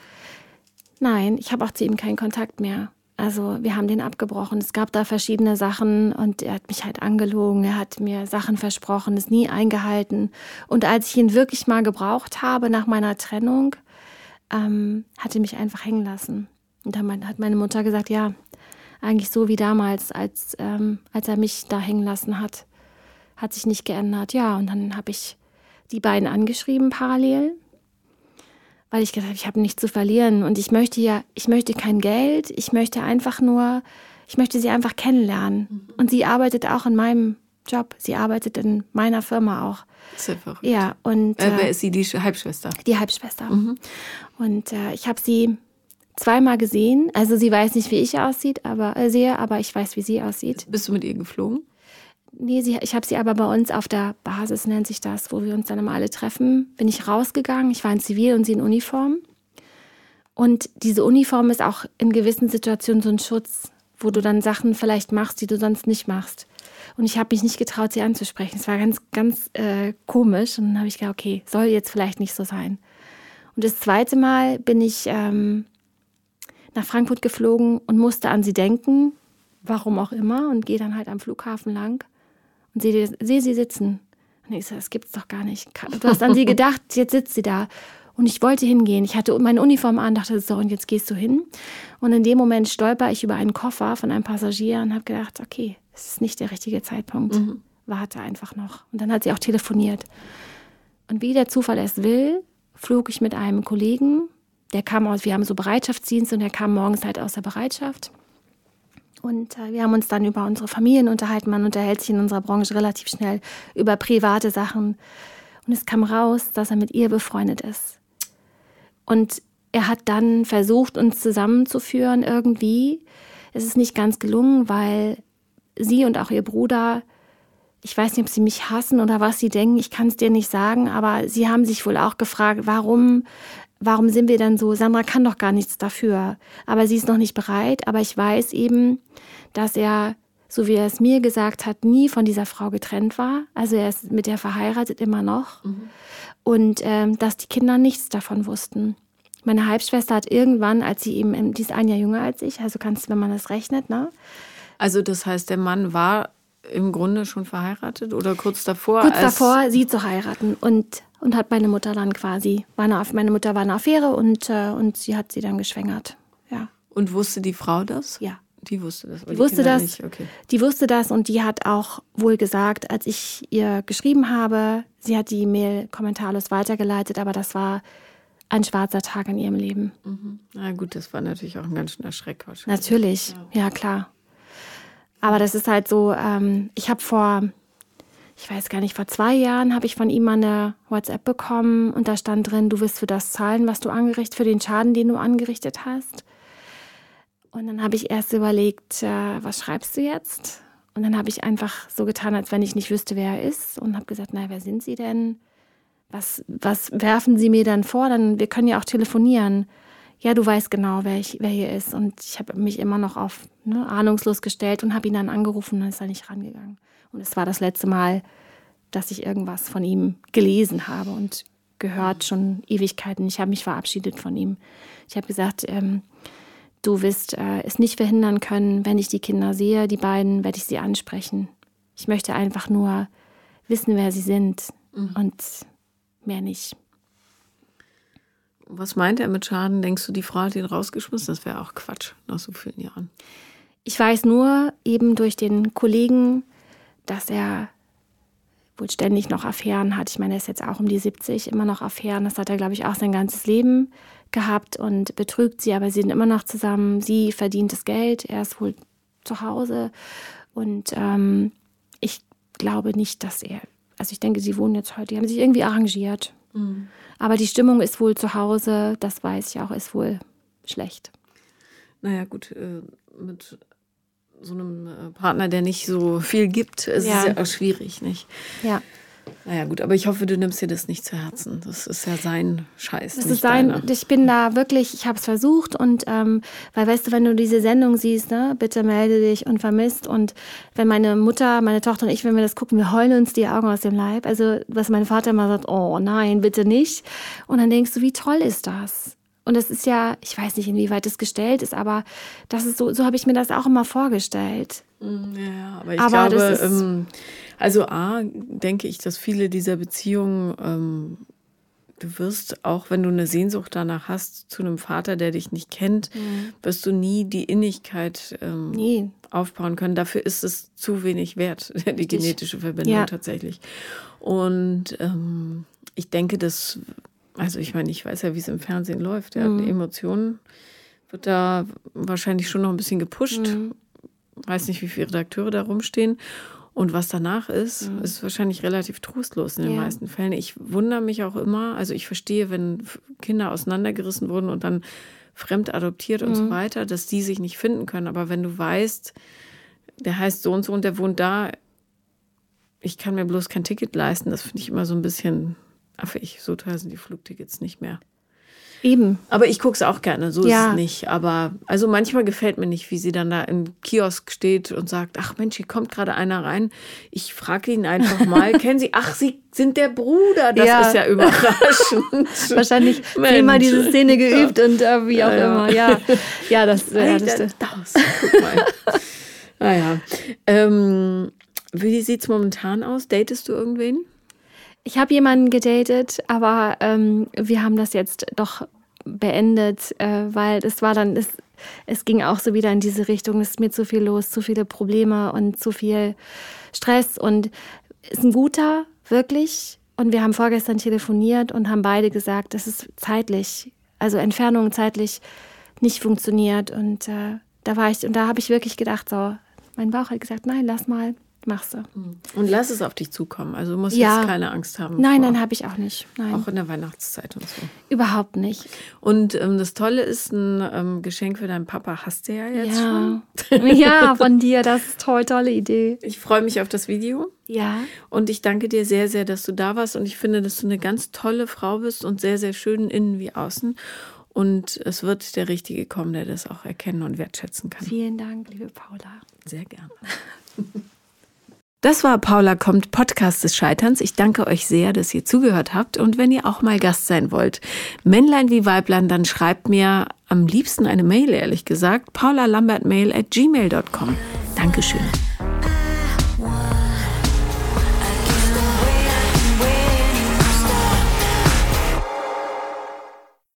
nein, ich habe auch zu ihm keinen Kontakt mehr. Also wir haben den abgebrochen. Es gab da verschiedene Sachen und er hat mich halt angelogen. Er hat mir Sachen versprochen, ist nie eingehalten. Und als ich ihn wirklich mal gebraucht habe nach meiner Trennung, ähm, hat er mich einfach hängen lassen. Und dann hat meine Mutter gesagt, ja, eigentlich so wie damals, als, ähm, als er mich da hängen lassen hat. Hat sich nicht geändert. Ja, und dann habe ich die beiden angeschrieben parallel weil ich gedacht habe, ich habe nichts zu verlieren und ich möchte ja, ich möchte kein Geld, ich möchte einfach nur, ich möchte sie einfach kennenlernen. Mhm. Und sie arbeitet auch in meinem Job, sie arbeitet in meiner Firma auch. Sehr verrückt. Ja, und. Äh, wer äh, ist sie, die Halbschwester? Die Halbschwester. Mhm. Und äh, ich habe sie zweimal gesehen. Also sie weiß nicht, wie ich aussieht, aber äh, sehe, aber ich weiß, wie sie aussieht. Bist du mit ihr geflogen? Nee, sie, ich habe sie aber bei uns auf der Basis, nennt sich das, wo wir uns dann immer alle treffen, bin ich rausgegangen. Ich war in Zivil und sie in Uniform. Und diese Uniform ist auch in gewissen Situationen so ein Schutz, wo du dann Sachen vielleicht machst, die du sonst nicht machst. Und ich habe mich nicht getraut, sie anzusprechen. Es war ganz, ganz äh, komisch. Und dann habe ich gedacht, okay, soll jetzt vielleicht nicht so sein. Und das zweite Mal bin ich ähm, nach Frankfurt geflogen und musste an sie denken, warum auch immer, und gehe dann halt am Flughafen lang und sehe, sehe sie sitzen. Und ich so, das gibt's doch gar nicht. Du hast an sie gedacht, jetzt sitzt sie da. Und ich wollte hingehen. Ich hatte meine Uniform an, dachte so, und jetzt gehst du hin. Und in dem Moment stolper ich über einen Koffer von einem Passagier und habe gedacht, okay, es ist nicht der richtige Zeitpunkt. Mhm. Warte einfach noch. Und dann hat sie auch telefoniert. Und wie der Zufall es will, flog ich mit einem Kollegen, der kam aus, wir haben so Bereitschaftsdienst und der kam morgens halt aus der Bereitschaft. Und äh, wir haben uns dann über unsere Familien unterhalten. Man unterhält sich in unserer Branche relativ schnell über private Sachen. Und es kam raus, dass er mit ihr befreundet ist. Und er hat dann versucht, uns zusammenzuführen irgendwie. Es ist nicht ganz gelungen, weil sie und auch ihr Bruder, ich weiß nicht, ob sie mich hassen oder was sie denken, ich kann es dir nicht sagen, aber sie haben sich wohl auch gefragt, warum, warum sind wir denn so? Sandra kann doch gar nichts dafür. Aber sie ist noch nicht bereit. Aber ich weiß eben, dass er, so wie er es mir gesagt hat, nie von dieser Frau getrennt war. Also er ist mit der verheiratet immer noch. Mhm. Und ähm, dass die Kinder nichts davon wussten. Meine Halbschwester hat irgendwann, als sie eben, die ist ein Jahr jünger als ich, also kannst du, wenn man das rechnet, ne? Also das heißt, der Mann war im Grunde schon verheiratet oder kurz davor? Kurz davor, sie zu heiraten und, und hat meine Mutter dann quasi, war eine, meine Mutter war eine Affäre und, äh, und sie hat sie dann geschwängert, ja. Und wusste die Frau das? Ja. Die wusste das. Die, die wusste das. Okay. Die wusste das und die hat auch wohl gesagt, als ich ihr geschrieben habe, sie hat die Mail kommentarlos weitergeleitet, aber das war ein schwarzer Tag in ihrem Leben. Mhm. Na gut, das war natürlich auch ein ganz schöner Schreck wahrscheinlich. Natürlich, ja, ja klar. Aber das ist halt so, ähm, ich habe vor, ich weiß gar nicht, vor zwei Jahren habe ich von ihm mal eine WhatsApp bekommen und da stand drin, du wirst für das zahlen, was du angerichtet, für den Schaden, den du angerichtet hast. Und dann habe ich erst überlegt, äh, was schreibst du jetzt? Und dann habe ich einfach so getan, als wenn ich nicht wüsste, wer er ist und habe gesagt, na, wer sind Sie denn? was, was werfen Sie mir dann vor? Dann, wir können ja auch telefonieren. Ja, du weißt genau, wer, ich, wer hier ist. Und ich habe mich immer noch auf ne, ahnungslos gestellt und habe ihn dann angerufen und dann ist er nicht rangegangen. Und es war das letzte Mal, dass ich irgendwas von ihm gelesen habe und gehört schon Ewigkeiten. Ich habe mich verabschiedet von ihm. Ich habe gesagt, ähm, du wirst äh, es nicht verhindern können, wenn ich die Kinder sehe, die beiden, werde ich sie ansprechen. Ich möchte einfach nur wissen, wer sie sind. Mhm. Und mehr nicht. Was meint er mit Schaden? Denkst du, die Frau hat ihn rausgeschmissen? Das wäre auch Quatsch nach so vielen Jahren. Ich weiß nur eben durch den Kollegen, dass er wohl ständig noch Affären hat. Ich meine, er ist jetzt auch um die 70, immer noch Affären. Das hat er, glaube ich, auch sein ganzes Leben gehabt und betrügt sie, aber sie sind immer noch zusammen. Sie verdient das Geld, er ist wohl zu Hause. Und ähm, ich glaube nicht, dass er also ich denke, sie wohnen jetzt heute, die haben sich irgendwie arrangiert. Mhm. Aber die Stimmung ist wohl zu Hause, das weiß ich auch, ist wohl schlecht. Naja, gut, äh, mit so einem äh, Partner, der nicht so viel gibt, ist ja. es ja auch schwierig, nicht? Ja. Naja, gut, aber ich hoffe, du nimmst dir das nicht zu Herzen. Das ist ja sein Scheiß. Das ist sein, deiner. ich bin da wirklich, ich habe es versucht und, ähm, weil weißt du, wenn du diese Sendung siehst, ne, bitte melde dich und vermisst und wenn meine Mutter, meine Tochter und ich, wenn wir das gucken, wir heulen uns die Augen aus dem Leib. Also, was mein Vater immer sagt, oh nein, bitte nicht. Und dann denkst du, wie toll ist das? Und das ist ja, ich weiß nicht, inwieweit es gestellt ist, aber das ist so, so habe ich mir das auch immer vorgestellt. Mm, ja, aber ich aber glaube, ähm, also A, denke ich, dass viele dieser Beziehungen, ähm, du wirst, auch wenn du eine Sehnsucht danach hast, zu einem Vater, der dich nicht kennt, mhm. wirst du nie die Innigkeit ähm, nee. aufbauen können. Dafür ist es zu wenig wert, die genetische Verbindung ja. tatsächlich. Und ähm, ich denke, dass also ich meine, ich weiß ja, wie es im Fernsehen läuft. Ja, mhm. Die Emotionen wird da wahrscheinlich schon noch ein bisschen gepusht. Mhm. Weiß nicht, wie viele Redakteure da rumstehen. Und was danach ist, mhm. ist wahrscheinlich relativ trostlos in den ja. meisten Fällen. Ich wundere mich auch immer, also ich verstehe, wenn Kinder auseinandergerissen wurden und dann fremd adoptiert und so mhm. weiter, dass die sich nicht finden können. Aber wenn du weißt, der heißt so und so und der wohnt da, ich kann mir bloß kein Ticket leisten, das finde ich immer so ein bisschen affig. So teuer sind die Flugtickets nicht mehr. Eben. Aber ich gucke es auch gerne, so ja. ist es nicht. Aber also manchmal gefällt mir nicht, wie sie dann da im Kiosk steht und sagt, ach Mensch, hier kommt gerade einer rein. Ich frage ihn einfach mal, kennen Sie, ach, Sie sind der Bruder. Das ja. ist ja überraschend. Wahrscheinlich immer diese Szene geübt ja. und äh, wie auch immer. Ja, ja das, ja, das, das, das. Guck mal. naja. Ähm, wie sieht es momentan aus? Datest du irgendwen? Ich habe jemanden gedatet, aber ähm, wir haben das jetzt doch beendet, äh, weil es war dann, es, es ging auch so wieder in diese Richtung, es ist mir zu viel los, zu viele Probleme und zu viel Stress und ist ein guter, wirklich. Und wir haben vorgestern telefoniert und haben beide gesagt, es zeitlich, also Entfernung zeitlich nicht funktioniert. Und äh, da war ich, und da habe ich wirklich gedacht, so, mein Bauch hat gesagt, nein, lass mal, machst du. Und lass es auf dich zukommen. Also du musst Ja. jetzt keine Angst haben. Nein, vor- nein, habe ich auch nicht. Nein, Auch in der Weihnachtszeit und so. überhaupt nicht. Und ähm, das Tolle ist, ein ähm, Geschenk für deinen Papa hast du ja jetzt schon. Ja. ja, von dir, das ist toll, tolle Idee. Ich freue mich auf das Video. Ja, Und ich danke dir sehr, sehr, dass du da warst. Und ich finde, dass du eine ganz tolle Frau bist und sehr, sehr schön innen wie außen. Und es wird der Richtige kommen, der das auch erkennen und wertschätzen kann. vielen Dank, liebe Paula. Sehr gerne. Das war Paula kommt, Podcast des Scheiterns. Ich danke euch sehr, dass ihr zugehört habt. Und wenn ihr auch mal Gast sein wollt, Männlein wie Weiblein, dann schreibt mir am liebsten eine Mail, ehrlich gesagt, paulalambertmail at gmail.com. Dankeschön.